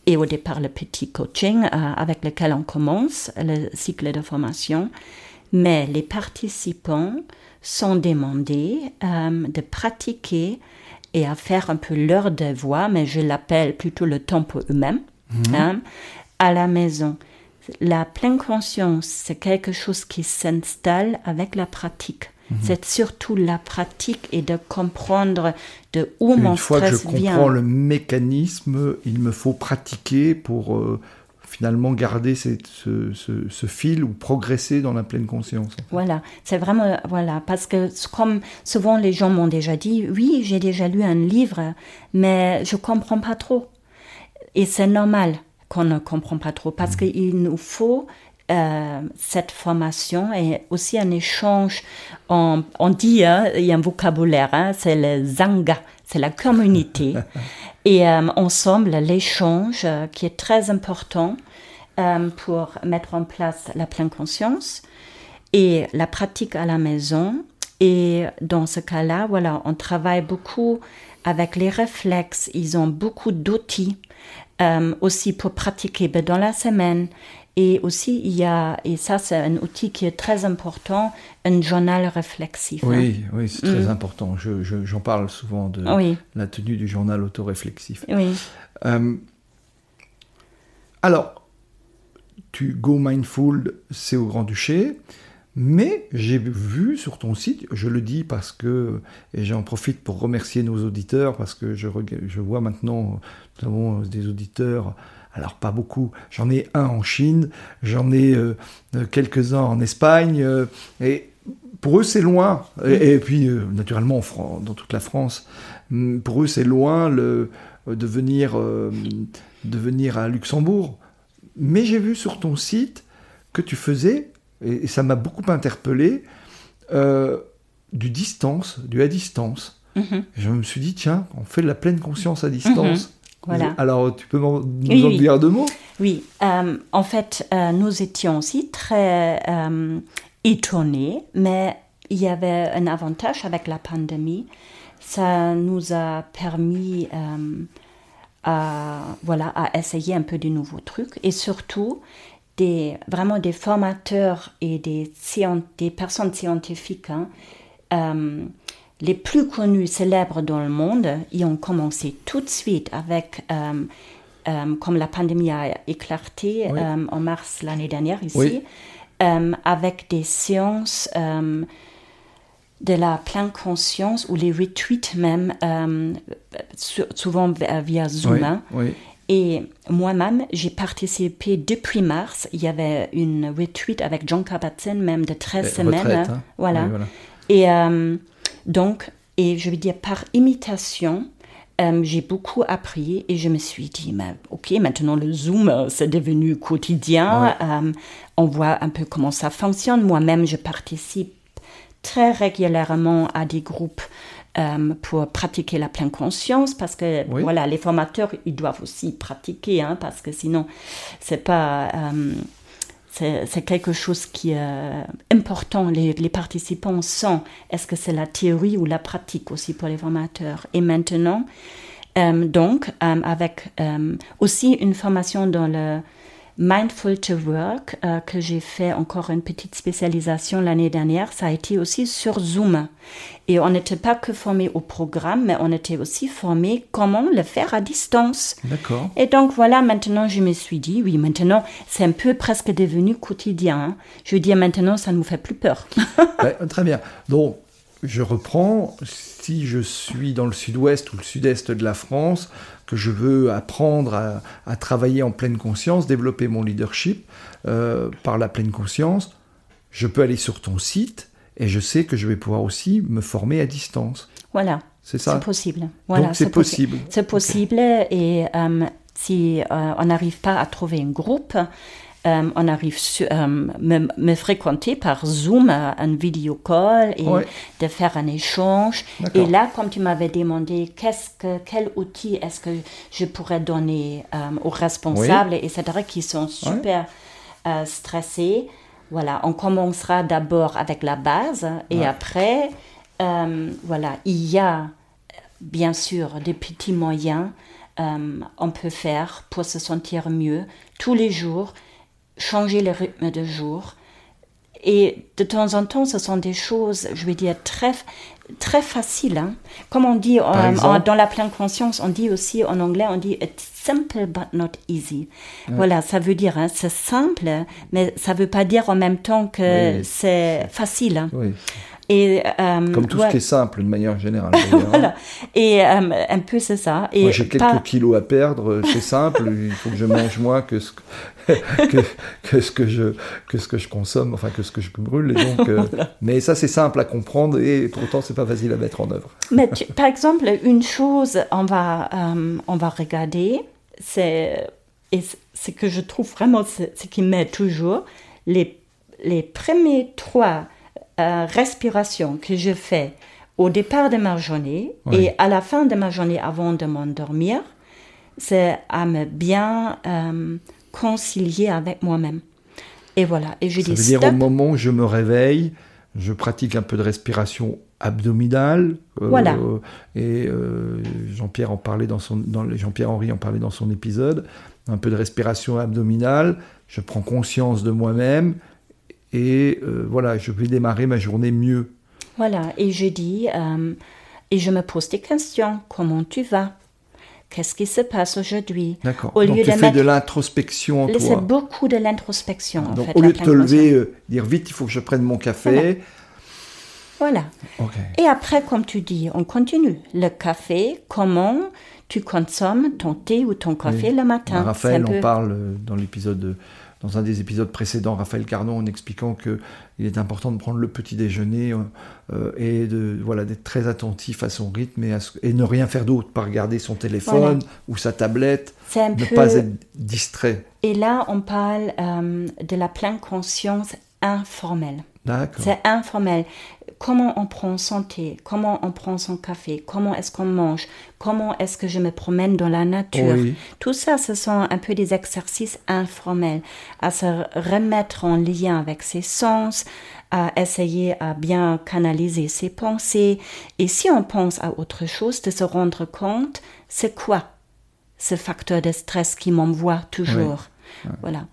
et au départ le petit coaching euh, avec lequel on commence le cycle de formation. Mais les participants sont demandés euh, de pratiquer et à faire un peu leur devoir, mais je l'appelle plutôt le temps pour eux-mêmes, Mhm. hein, à la maison. La pleine conscience, c'est quelque chose qui s'installe avec la pratique. Mhm. C'est surtout la pratique et de comprendre de où mon Une fois que je stress vient. comprends le mécanisme, il me faut pratiquer pour euh, finalement garder cette- ce, ce- ce fil ou progresser dans la pleine conscience. Voilà, c'est vraiment, voilà, parce que comme souvent les gens m'ont déjà dit, oui, j'ai déjà lu un livre, mais je comprends pas trop. Et c'est normal qu'on ne comprend pas trop, parce qu'il nous faut euh, cette formation et aussi un échange. On, on dit, hein, il y a un vocabulaire, hein, c'est le zanga, c'est la communauté. [LAUGHS] et euh, ensemble, l'échange euh, qui est très important euh, pour mettre en place la pleine conscience et la pratique à la maison. Et dans ce cas-là, voilà, on travaille beaucoup avec les réflexes. Ils ont beaucoup d'outils euh, aussi pour pratiquer ben, dans la semaine. Et aussi, il y a, et ça c'est un outil qui est très important, un journal réflexif. hein. Oui, oui, c'est très important. Je- je- J'en parle souvent de Oui, la tenue du journal autoréflexif. oui. Euh, alors, tu go mindful, c'est au Grand-Duché, mais j'ai vu sur ton site, je le dis parce que, et j'en profite pour remercier nos auditeurs, parce que je, je vois maintenant, nous avons des auditeurs, alors pas beaucoup, j'en ai un en Chine, j'en ai euh, euh, quelques-uns en Espagne, euh, et pour eux c'est loin, et, et puis euh, naturellement en dans toute la France, hum, pour eux c'est loin le, de, venir, de venir à Luxembourg. Mais j'ai vu sur ton site que tu faisais, et, et ça m'a beaucoup interpellé, du distance, du à distance. Mhm. Et je me suis dit, tiens, on fait de la pleine conscience à distance. Voilà. Alors, tu peux nous Oui, en oui. dire deux mots? Oui, euh, en fait, euh, nous étions aussi très euh, étonnés, mais il y avait un avantage avec la pandémie. Ça nous a permis à, voilà, à essayer un peu de nouveaux trucs et surtout des, vraiment des formateurs et des, des personnes scientifiques hein, les plus connus, célèbres dans le monde, ils ont commencé tout de suite avec, euh, euh, comme la pandémie a éclaté Oui. euh, en mars l'année dernière ici, Oui. avec des séances de la pleine conscience ou les retweets même, sou- souvent via Zoom. Oui, hein. Et moi-même, j'ai participé depuis mars. Il y avait une retweet avec John Kabat-Zinn, même de 13 Eh, semaines. hein. Voilà. Voilà. Et donc, et je veux dire, par imitation, euh, j'ai beaucoup appris et je me suis dit, mais, ok, maintenant le Zoom, euh, c'est devenu quotidien. Euh, on voit un peu comment ça fonctionne. Moi-même, je participe très régulièrement à des groupes euh, pour pratiquer la pleine conscience parce que Oui. voilà les formateurs ils doivent aussi pratiquer hein, parce que sinon c'est pas c'est quelque chose qui est important. Les, participants sont, est-ce que c'est la théorie ou la pratique aussi pour les formateurs? Et maintenant, euh, donc, euh, avec euh, aussi une formation dans le Mindful to Work, euh, que j'ai fait encore une petite spécialisation l'année dernière, ça a été aussi sur Zoom. Et on n'était pas que formé au programme, mais on était aussi formé comment le faire à distance. D'accord. Et donc voilà, maintenant je me suis dit, oui, maintenant c'est un peu presque devenu quotidien. hein. Je veux dire, maintenant ça ne nous fait plus peur. [LAUGHS] Ouais, très bien. Donc, je reprends. Si je suis dans le sud-ouest ou le sud-est de la France, que je veux apprendre à, à travailler en pleine conscience, développer mon leadership euh, par la pleine conscience, je peux aller sur ton site et je sais que je vais pouvoir aussi me former à distance. voilà, C'est ça c'est possible. Voilà, Donc, c'est possible. C'est possible et euh, si euh, on n'arrive pas à trouver un groupe, on arrive su- euh, me, me fréquenter par Zoom, euh, un vidéo call et de faire un échange. Et là, comme tu m'avais demandé, qu'est-ce que, quel outil est-ce que je pourrais donner euh, aux responsables, etc., qui sont super euh, stressés, voilà, on commencera d'abord avec la base et Ouais. après, euh, voilà, il y a bien sûr des petits moyens euh, on peut faire pour se sentir mieux tous les jours, changer le rythme de jour. Et de temps en temps, ce sont des choses, je vais dire, très, très faciles. Hein. Comme on dit euh, dans la pleine conscience, on dit aussi en anglais, on dit it's simple but not easy. Voilà, ça veut dire, hein, c'est simple, mais ça veut pas dire en même temps que c'est facile. Hein. Oui. Et, euh, Comme tout ce qui est simple de manière générale. [LAUGHS] voilà. Et euh, un peu c'est ça. Et Moi j'ai quelques kilos à perdre, euh, c'est simple. [LAUGHS] il faut que je mange moins que ce [LAUGHS] que, que, ce que je que ce que je consomme, enfin que ce que je brûle. Et donc, Mais ça c'est simple à comprendre et pourtant c'est pas facile à mettre en œuvre. Mais par exemple une chose on va on va regarder, c'est et ce que je trouve vraiment ce qui m'aide toujours les les premiers trois euh, respiration que je fais au départ de ma journée et à la fin de ma journée avant de m'endormir, c'est à me bien euh, concilier avec moi-même. Et voilà. Et je Ça dis veut dire au moment où je me réveille, je pratique un peu de respiration abdominale. Euh, voilà. Et Jean-Pierre en parlait dans son, dans, Jean-Pierre Henry en parlait dans son épisode. Un peu de respiration abdominale. Je prends conscience de moi-même et euh, voilà, je vais démarrer ma journée mieux. Voilà, et je dis, euh, et je me pose des questions. Comment tu vas? Qu'est-ce qui se passe aujourd'hui? D'accord. Donc tu fais de l'introspection en toi. C'est beaucoup de l'introspection. Donc au lieu de te lever, euh, dire vite, il faut que je prenne mon café. Voilà. Et après, comme tu dis, on continue. Le café, comment tu consommes ton thé ou ton café le matin? Raphaël en parle dans l'épisode de dans un des épisodes précédents, Raphaël Carnon, en expliquant qu'il est important de prendre le petit déjeuner euh, et de voilà d'être très attentif à son rythme et, et ne rien faire d'autre, pas regarder son téléphone ou sa tablette, ne pas être distrait. Et là, on parle euh, de la pleine conscience informelle. C'est informel. Comment on prend son thé, comment on prend son café, comment est-ce qu'on mange, comment est-ce que je me promène dans la nature. Tout ça, ce sont un peu des exercices informels à se remettre en lien avec ses sens, à essayer à bien canaliser ses pensées. Et si on pense à autre chose, de se rendre compte, c'est quoi ce facteur de stress qui m'envoie toujours. Voilà.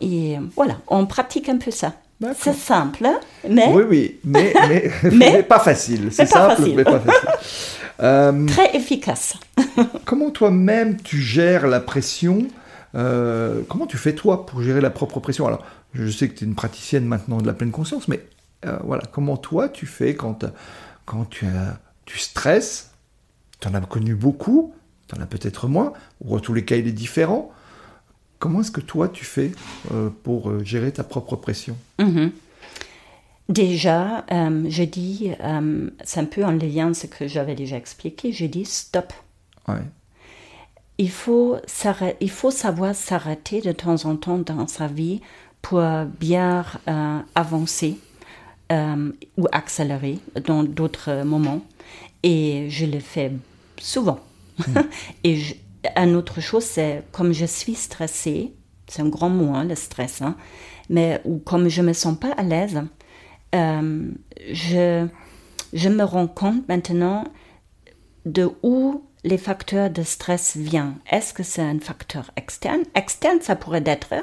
Et voilà, on pratique un peu ça. C'est simple, mais... Oui, oui, mais, [LAUGHS] mais, pas facile. C'est simple, mais [LAUGHS] pas facile. Euh, Très efficace. [LAUGHS] comment toi-même tu gères la pression euh, Comment tu fais toi pour gérer la propre pression? Alors, je sais que tu es une praticienne maintenant de la pleine conscience, mais euh, voilà, comment toi tu fais quand, quand tu, as, tu stresses? Tu en as connu beaucoup, tu en as peut-être moins, ou en tous les cas il est différent. Comment est-ce que toi tu fais euh, pour euh, gérer ta propre pression? Mhm. Déjà, euh, je dis, c'est un peu en lien ce que j'avais déjà expliqué, je dis stop. Il, faut il faut savoir s'arrêter de temps en temps dans sa vie pour bien avancer ou accélérer dans d'autres moments. Et je le fais souvent. Hmm. [LAUGHS] Et je, une autre chose, c'est comme je suis stressée, c'est un grand mot, hein, le stress, hein, mais ou comme je me sens pas à l'aise, euh, je, je me rends compte maintenant de où les facteurs de stress viennent. Est-ce que c'est un facteur externe? Externe, ça pourrait être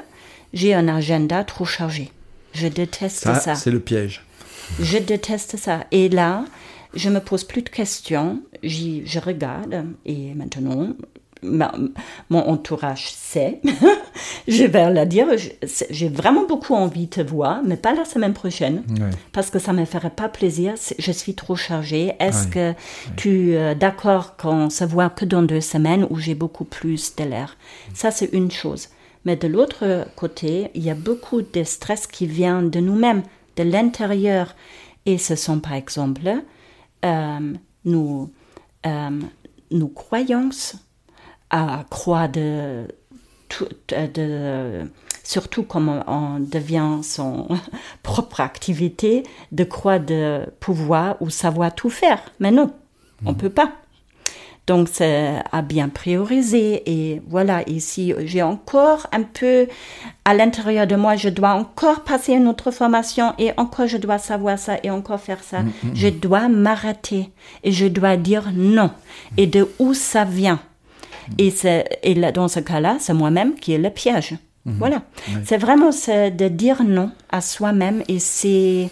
j'ai un agenda trop chargé. Je déteste ça. ça. C'est le piège. Je déteste ça. Et là, je me pose plus de questions. je regarde et maintenant, mon entourage sait. [LAUGHS] je vais leur dire, j'ai vraiment beaucoup envie de te voir, mais pas la semaine prochaine, parce que ça ne me ferait pas plaisir. Je suis trop chargée. Est-ce que tu es euh, d'accord qu'on se voit que dans deux semaines où j'ai beaucoup plus de l'air? Ça, c'est une chose. Mais de l'autre côté, il y a beaucoup de stress qui vient de nous-mêmes, de l'intérieur. Et ce sont par exemple euh, nos, euh, nos croyances à croire de, de, surtout comme on devient son [LAUGHS] propre activité, de croire de pouvoir ou savoir tout faire. Mais non, on ne mhm. peut pas. Donc, c'est à bien prioriser. Et voilà, ici, j'ai encore un peu à l'intérieur de moi, je dois encore passer une autre formation et encore je dois savoir ça et encore faire ça. Mhm. Je dois m'arrêter et je dois dire non. Et de où ça vient? Et, et là, dans ce cas-là, c'est moi-même qui ai le piège. Mhm. Voilà. C'est vraiment de dire non à soi-même et c'est,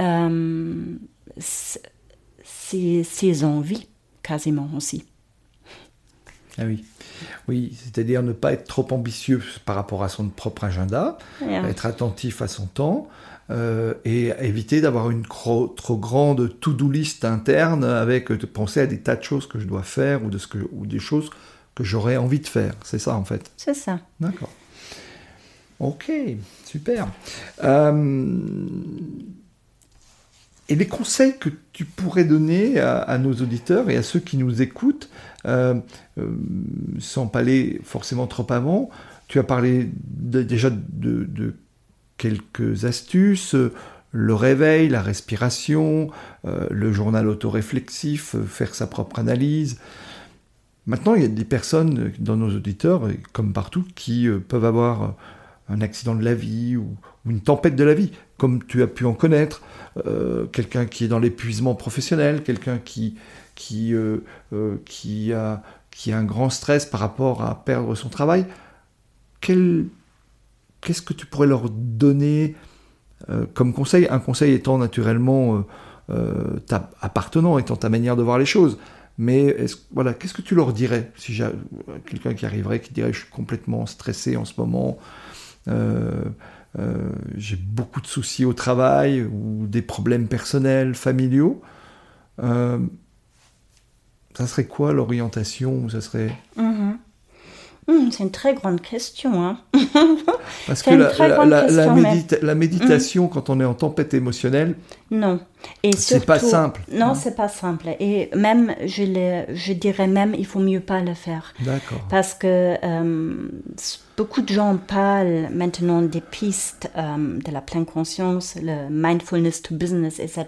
euh, ses envies quasiment aussi. Ah oui. Oui, c'est-à-dire ne pas être trop ambitieux par rapport à son propre agenda, Yeah. être attentif à son temps euh, et éviter d'avoir une trop grande to-do list interne avec de penser à des tas de choses que je dois faire ou, de ce que, ou des choses que j'aurais envie de faire. C'est ça en fait. C'est ça. D'accord. Ok, super. Euh, et les conseils que tu pourrais donner à, à nos auditeurs et à ceux qui nous écoutent, euh, euh, sans pas aller forcément trop avant, tu as parlé de- déjà de, de quelques astuces, euh, le réveil, la respiration, euh, le journal autoréflexif, euh, faire sa propre analyse. Maintenant, il y a des personnes dans nos auditeurs, comme partout, qui peuvent avoir un accident de la vie ou, ou une tempête de la vie, comme tu as pu en connaître, quelqu'un qui est dans l'épuisement professionnel, quelqu'un qui, qui, qui, a, qui a un grand stress par rapport à perdre son travail. Quel- Qu'est-ce que tu pourrais leur donner euh, comme conseil? Un conseil étant naturellement euh, euh, ta, appartenant, étant ta manière de voir les choses. Mais voilà, qu'est-ce que tu leur dirais si quelqu'un qui arriverait qui dirait je suis complètement stressé en ce moment, euh, j'ai beaucoup de soucis au travail ou des problèmes personnels, familiaux. Ça serait quoi l'orientation Ça serait Mhm. Hmm, c'est une très grande question. Hein. parce que la, médita- méditation quand on est en tempête émotionnelle, Non. Et C'est pas simple, Non, hein. c'est pas simple. Et même, je, le- je dirais même, il faut mieux pas le faire. d'accord. Parce que euh, beaucoup de gens parlent maintenant des pistes euh, de la pleine conscience, le mindfulness to business, etc.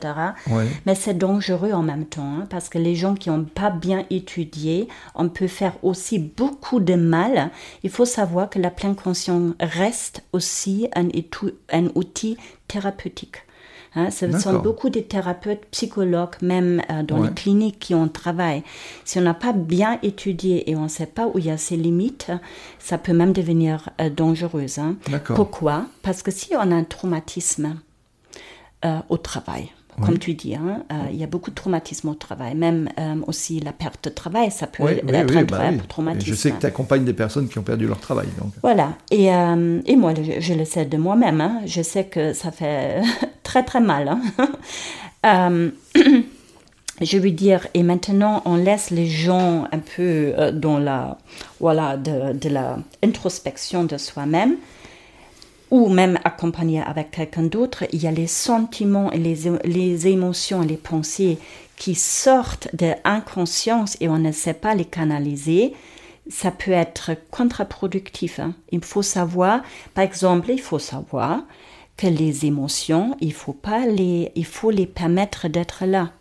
Ouais. Mais c'est dangereux en même temps, hein, parce que les gens qui n'ont pas bien étudié, on peut faire aussi beaucoup de mal. Il faut savoir que la pleine conscience reste aussi un, un outil thérapeutique. Hein, ce sont beaucoup de thérapeutes, psychologues, même euh, dans Ouais. les cliniques qui ont travaillé. Si on n'a pas bien étudié et on ne sait pas où il y a ses limites, ça peut même devenir euh, dangereux. hein. Pourquoi? Parce que si on a un traumatisme euh, au travail, comme tu dis, hein, euh, il y a beaucoup de traumatisme au travail, même euh, aussi la perte de travail, ça peut Oui, être oui, un bah traumatisme. Je sais que tu accompagnes des personnes qui ont perdu leur travail. Donc. Voilà, et, euh, et moi, je, je le sais de moi-même, hein. je sais que ça fait [LAUGHS] très très mal. hein. [LAUGHS] [CLEARS THROAT] Je veux dire, et maintenant on laisse les gens un peu dans la, voilà, de, de la introspection de soi-même, ou même accompagné avec quelqu'un d'autre, il y a les sentiments et les, les émotions les pensées qui sortent de l'inconscience et on ne sait pas les canaliser. Ça peut être contre-productif. hein. Il faut savoir, par exemple, il faut savoir que les émotions, il faut pas les, il faut les permettre d'être là.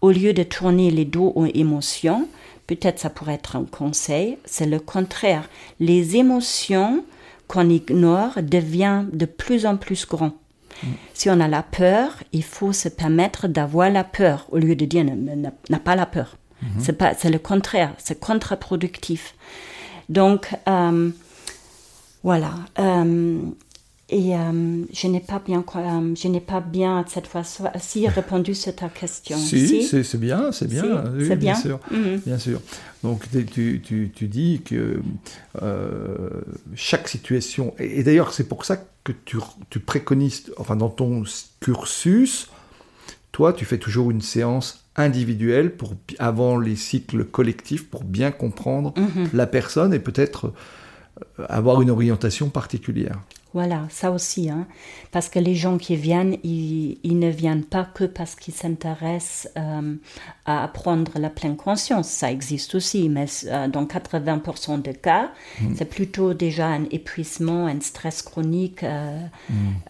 Au lieu de tourner les dos aux émotions, peut-être ça pourrait être un conseil, c'est le contraire. Les émotions qu'on ignore deviennent de plus en plus grands. Si on a la peur, il faut se permettre d'avoir la peur au lieu de dire n'a- pas la peur. C'est pas, c'est le contraire, c'est contre-productif. Donc euh, voilà. euh, et euh, je n'ai pas bien, euh, je n'ai pas bien cette fois-ci répondu sur ta question. Si, c'est c'est bien, c'est bien. Si, oui, bien bien. sûr. Mhm. Bien sûr. Donc tu, tu, tu- tu dis que euh, chaque situation, et, et d'ailleurs c'est pour ça que tu, tu préconises, enfin dans ton cursus, toi tu fais toujours une séance individuelle pour, avant les cycles collectifs pour bien comprendre Mhm. la personne et peut-être avoir une orientation particulière. Voilà, ça aussi, hein. parce que les gens qui viennent, ils, ils ne viennent pas que parce qu'ils s'intéressent euh, à apprendre la pleine conscience. Ça existe aussi, mais euh, dans 80% des cas, c'est plutôt déjà un épuisement, un stress chronique, euh,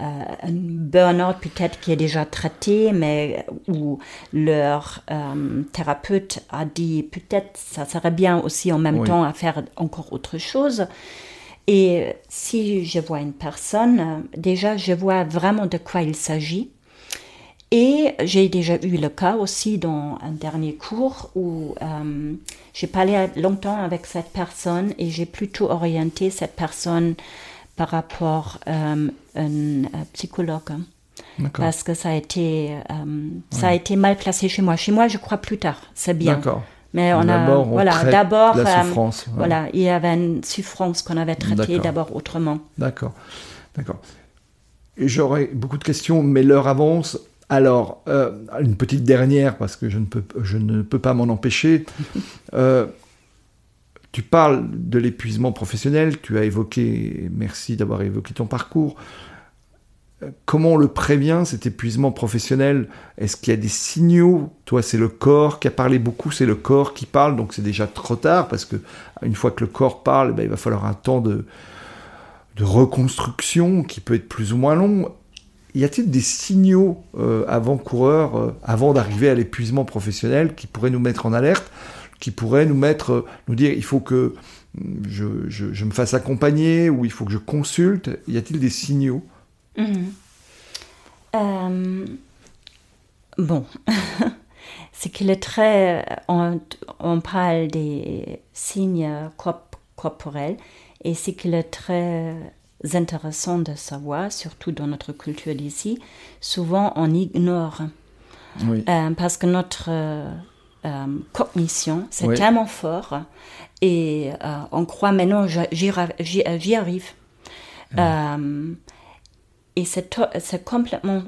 euh, un burn-out peut-être qui est déjà traité, mais où leur thérapeute a dit peut-être ça serait bien aussi en même Oui. temps à faire encore autre chose. Et si je vois une personne, euh, déjà, je vois vraiment de quoi il s'agit. Et j'ai déjà eu le cas aussi dans un dernier cours où euh, j'ai parlé longtemps avec cette personne et j'ai plutôt orienté cette personne par rapport euh, à un psychologue. Parce que ça a été, euh, ça a été mal placé chez moi. Chez moi, je crois plus tard. C'est bien. D'accord. Mais on a, D'abord, on voilà, d'abord, la euh, souffrance, ouais. voilà, il y avait une souffrance qu'on avait traitée D'accord. d'abord autrement. D'accord. D'accord. J'aurais beaucoup de questions, mais l'heure avance. Alors, euh, une petite dernière, parce que je ne peux, je ne peux pas m'en empêcher. [LAUGHS] Euh, tu parles de l'épuisement professionnel, tu as évoqué, merci d'avoir évoqué ton parcours. Comment on le prévient, cet épuisement professionnel? Est-ce qu'il y a des signaux? Toi, c'est le corps qui a parlé beaucoup, c'est le corps qui parle, donc c'est déjà trop tard, parce que une fois que le corps parle, eh ben, il va falloir un temps de, reconstruction qui peut être plus ou moins long. Y a-t-il des signaux euh, avant-coureurs, euh, avant d'arriver à l'épuisement professionnel, qui pourraient nous mettre en alerte, qui pourraient nous mettre, euh, nous dire, il faut que je me fasse accompagner ou il faut que je consulte? Y a-t-il des signaux? Mhm. Euh, bon, [LAUGHS] c'est qu'il est très. On, on parle des signes corp- corporels et c'est qu'il est très intéressant de savoir, surtout dans notre culture d'ici, souvent on ignore Oui. euh, parce que notre euh, cognition, c'est Oui. tellement fort et on croit maintenant j'y arrive. Euh, et c'est complètement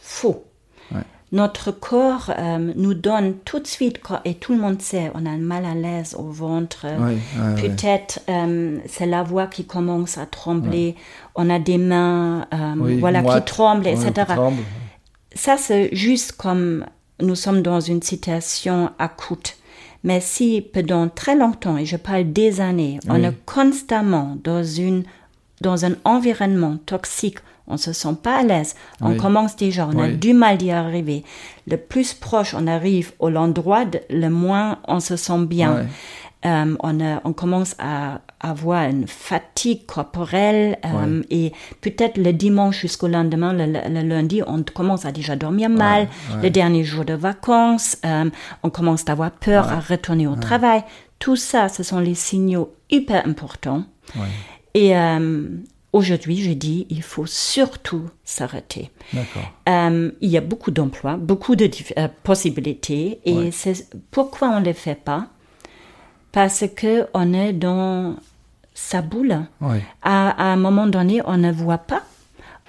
faux. Ouais. Notre corps euh, nous donne tout de suite, et tout le monde sait, on a un mal à l'aise au ventre. Ouais, ouais, ouais. Peut-être euh, c'est la voix qui commence à trembler. On a des mains euh, Oui, voilà, qui tremblent, etc. qui tremble. Ça, c'est juste comme nous sommes dans une situation acute. Mais si pendant très longtemps, et je parle des années, on est constamment dans, une, dans un environnement toxique, on se sent pas à l'aise, on Oui. commence déjà, on a du mal d'y arriver. Le plus proche on arrive au l'endroit, le moins on se sent bien. Ouais. Euh, on, a- on commence à avoir une fatigue corporelle euh, et peut-être le dimanche jusqu'au lendemain, le, le- le lundi, on commence à déjà dormir mal. Le dernier jour de vacances, euh, on commence à avoir peur à retourner au travail. Tout ça, ce sont les signaux hyper importants. Et euh, aujourd'hui, je dis, il faut surtout s'arrêter. Euh, il y a beaucoup d'emplois, beaucoup de euh, possibilités, et Ouais. c'est pourquoi on ne les fait pas? Parce que on est dans sa boule. Ouais. À, à un moment donné, on ne voit pas,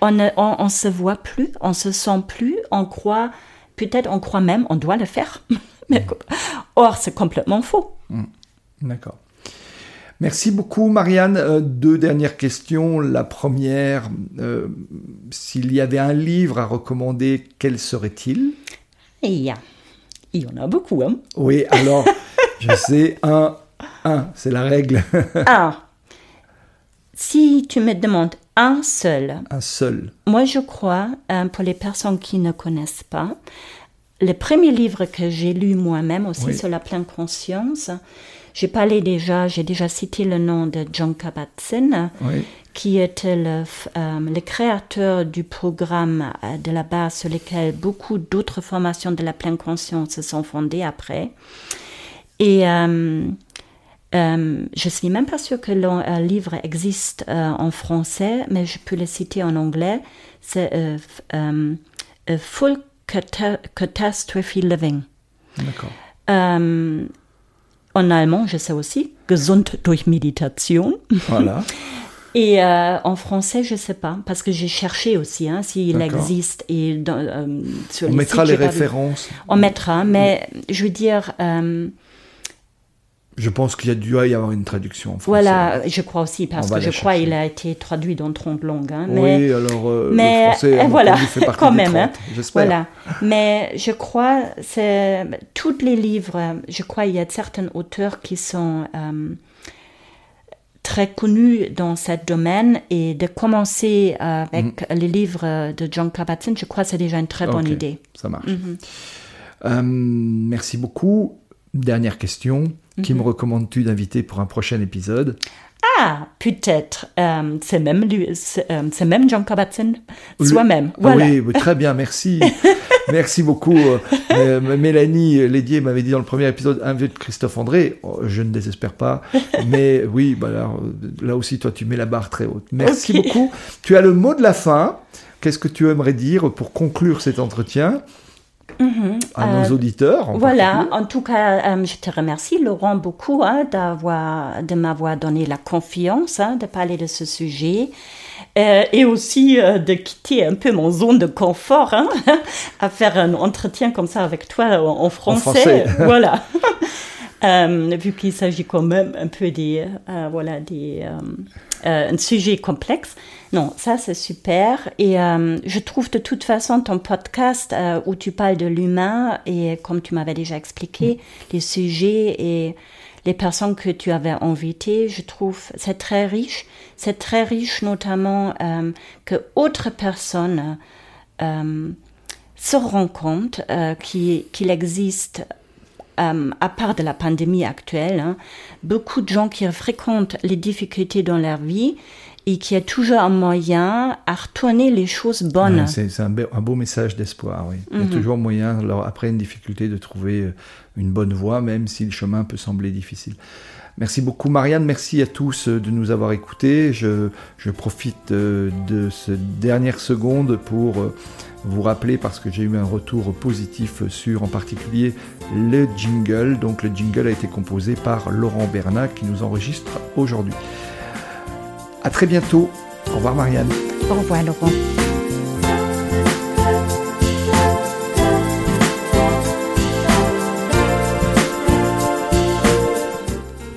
on ne on, on se voit plus, on se sent plus, on croit, peut-être on croit même, on doit le faire. [LAUGHS] Mais, or, c'est complètement faux. D'accord. Merci beaucoup, Marianne. Euh, deux dernières questions. La première, euh, s'il y avait un livre à recommander, quel serait-il? Et il y en a beaucoup, hein. Oui, alors, [LAUGHS] je sais, un, un, c'est la règle. Ah, si tu me demandes un seul, un seul. Moi, je crois, euh, pour les personnes qui ne connaissent pas, le premier livre que j'ai lu moi-même aussi Oui. sur la pleine conscience, j'ai parlé déjà, j'ai déjà cité le nom de John Kabat-Zinn, Oui. qui était le, euh, le créateur du programme euh, de la base sur lequel beaucoup d'autres formations de la pleine conscience se sont fondées après. Et euh, euh, je suis même pas sûre que le euh, livre existe en français, mais je peux le citer en anglais. C'est Full Cata- Catastrophe Living. D'accord. En allemand, je sais aussi, Gesund durch Meditation. Voilà. [LAUGHS] Et euh, en français, je sais pas, parce que j'ai cherché aussi hein, s'il existe. Et dans, euh, sur On les mettra sites, les références. On mettra, mais je veux dire, euh, Je pense qu'il y a dû y avoir une traduction en français. voilà, je crois aussi, parce que je crois qu'il a été traduit dans 30 langues. hein, mais, Oui, alors euh, mais, le français, euh, voilà, fait [LAUGHS] partie quand des même, hein. 30, j'espère. Voilà. Mais je crois, c'est tous les livres, je crois il y a certains auteurs qui sont euh, très connus dans ce domaine et de commencer avec les livres de John Kabat-Zinn, je crois que c'est déjà une très bonne Mhm. Idée. Ça marche. Mhm. Euh, merci beaucoup. Dernière question. Qui Mhm. me recommandes-tu d'inviter pour un prochain épisode? Ah, peut-être, euh, c'est même, lui- c'est euh, c'est même John Kabat-Zinn soi-même. Ah Voilà. oui, oui, très bien, merci. [LAUGHS] Merci beaucoup. Euh, Mélanie Lédier m'avait dit dans le premier épisode de Christophe André. Oh, je ne désespère pas. [LAUGHS] Mais oui, bah là, aussi, toi, tu mets la barre très haute. Merci beaucoup. Tu as le mot de la fin. Qu'est-ce que tu aimerais dire pour conclure cet entretien? Mhm. à nos euh, auditeurs. voilà, en tout cas, euh, je te remercie, Laurent, beaucoup hein, d'avoir, de m'avoir donné la confiance hein, de parler de ce sujet. Euh, et aussi de quitter un peu mon zone de confort, hein, [LAUGHS] à faire un entretien comme ça avec toi en, français. voilà. [LAUGHS] vu qu'il s'agit quand même un peu des, voilà, des, un sujet complexe. Non, ça c'est super. Et euh, je trouve de toute façon ton podcast euh, où tu parles de l'humain et comme tu m'avais déjà expliqué, mm. les sujets et les personnes que tu avais invitées, je trouve c'est très riche. C'est très riche notamment euh, que autres personnes se rendent compte qu'il existe à part de la pandémie actuelle, hein, beaucoup de gens qui fréquentent les difficultés dans leur vie et qui a toujours un moyen à retourner les choses bonnes. c'est un, beau message d'espoir, oui. Il y a mhm. toujours moyen, alors, après une difficulté, de trouver euh, une bonne voie, même si le chemin peut sembler difficile. Merci beaucoup Marianne, merci à tous euh, de nous avoir écoutés. Je, profite euh, de cette dernière seconde pour vous rappeler, parce que j'ai eu un retour positif sur en particulier le jingle. Donc le jingle a été composé par Laurent Bernat qui nous enregistre aujourd'hui. À très bientôt. Au revoir Marianne. Au revoir Laurent.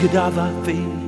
could have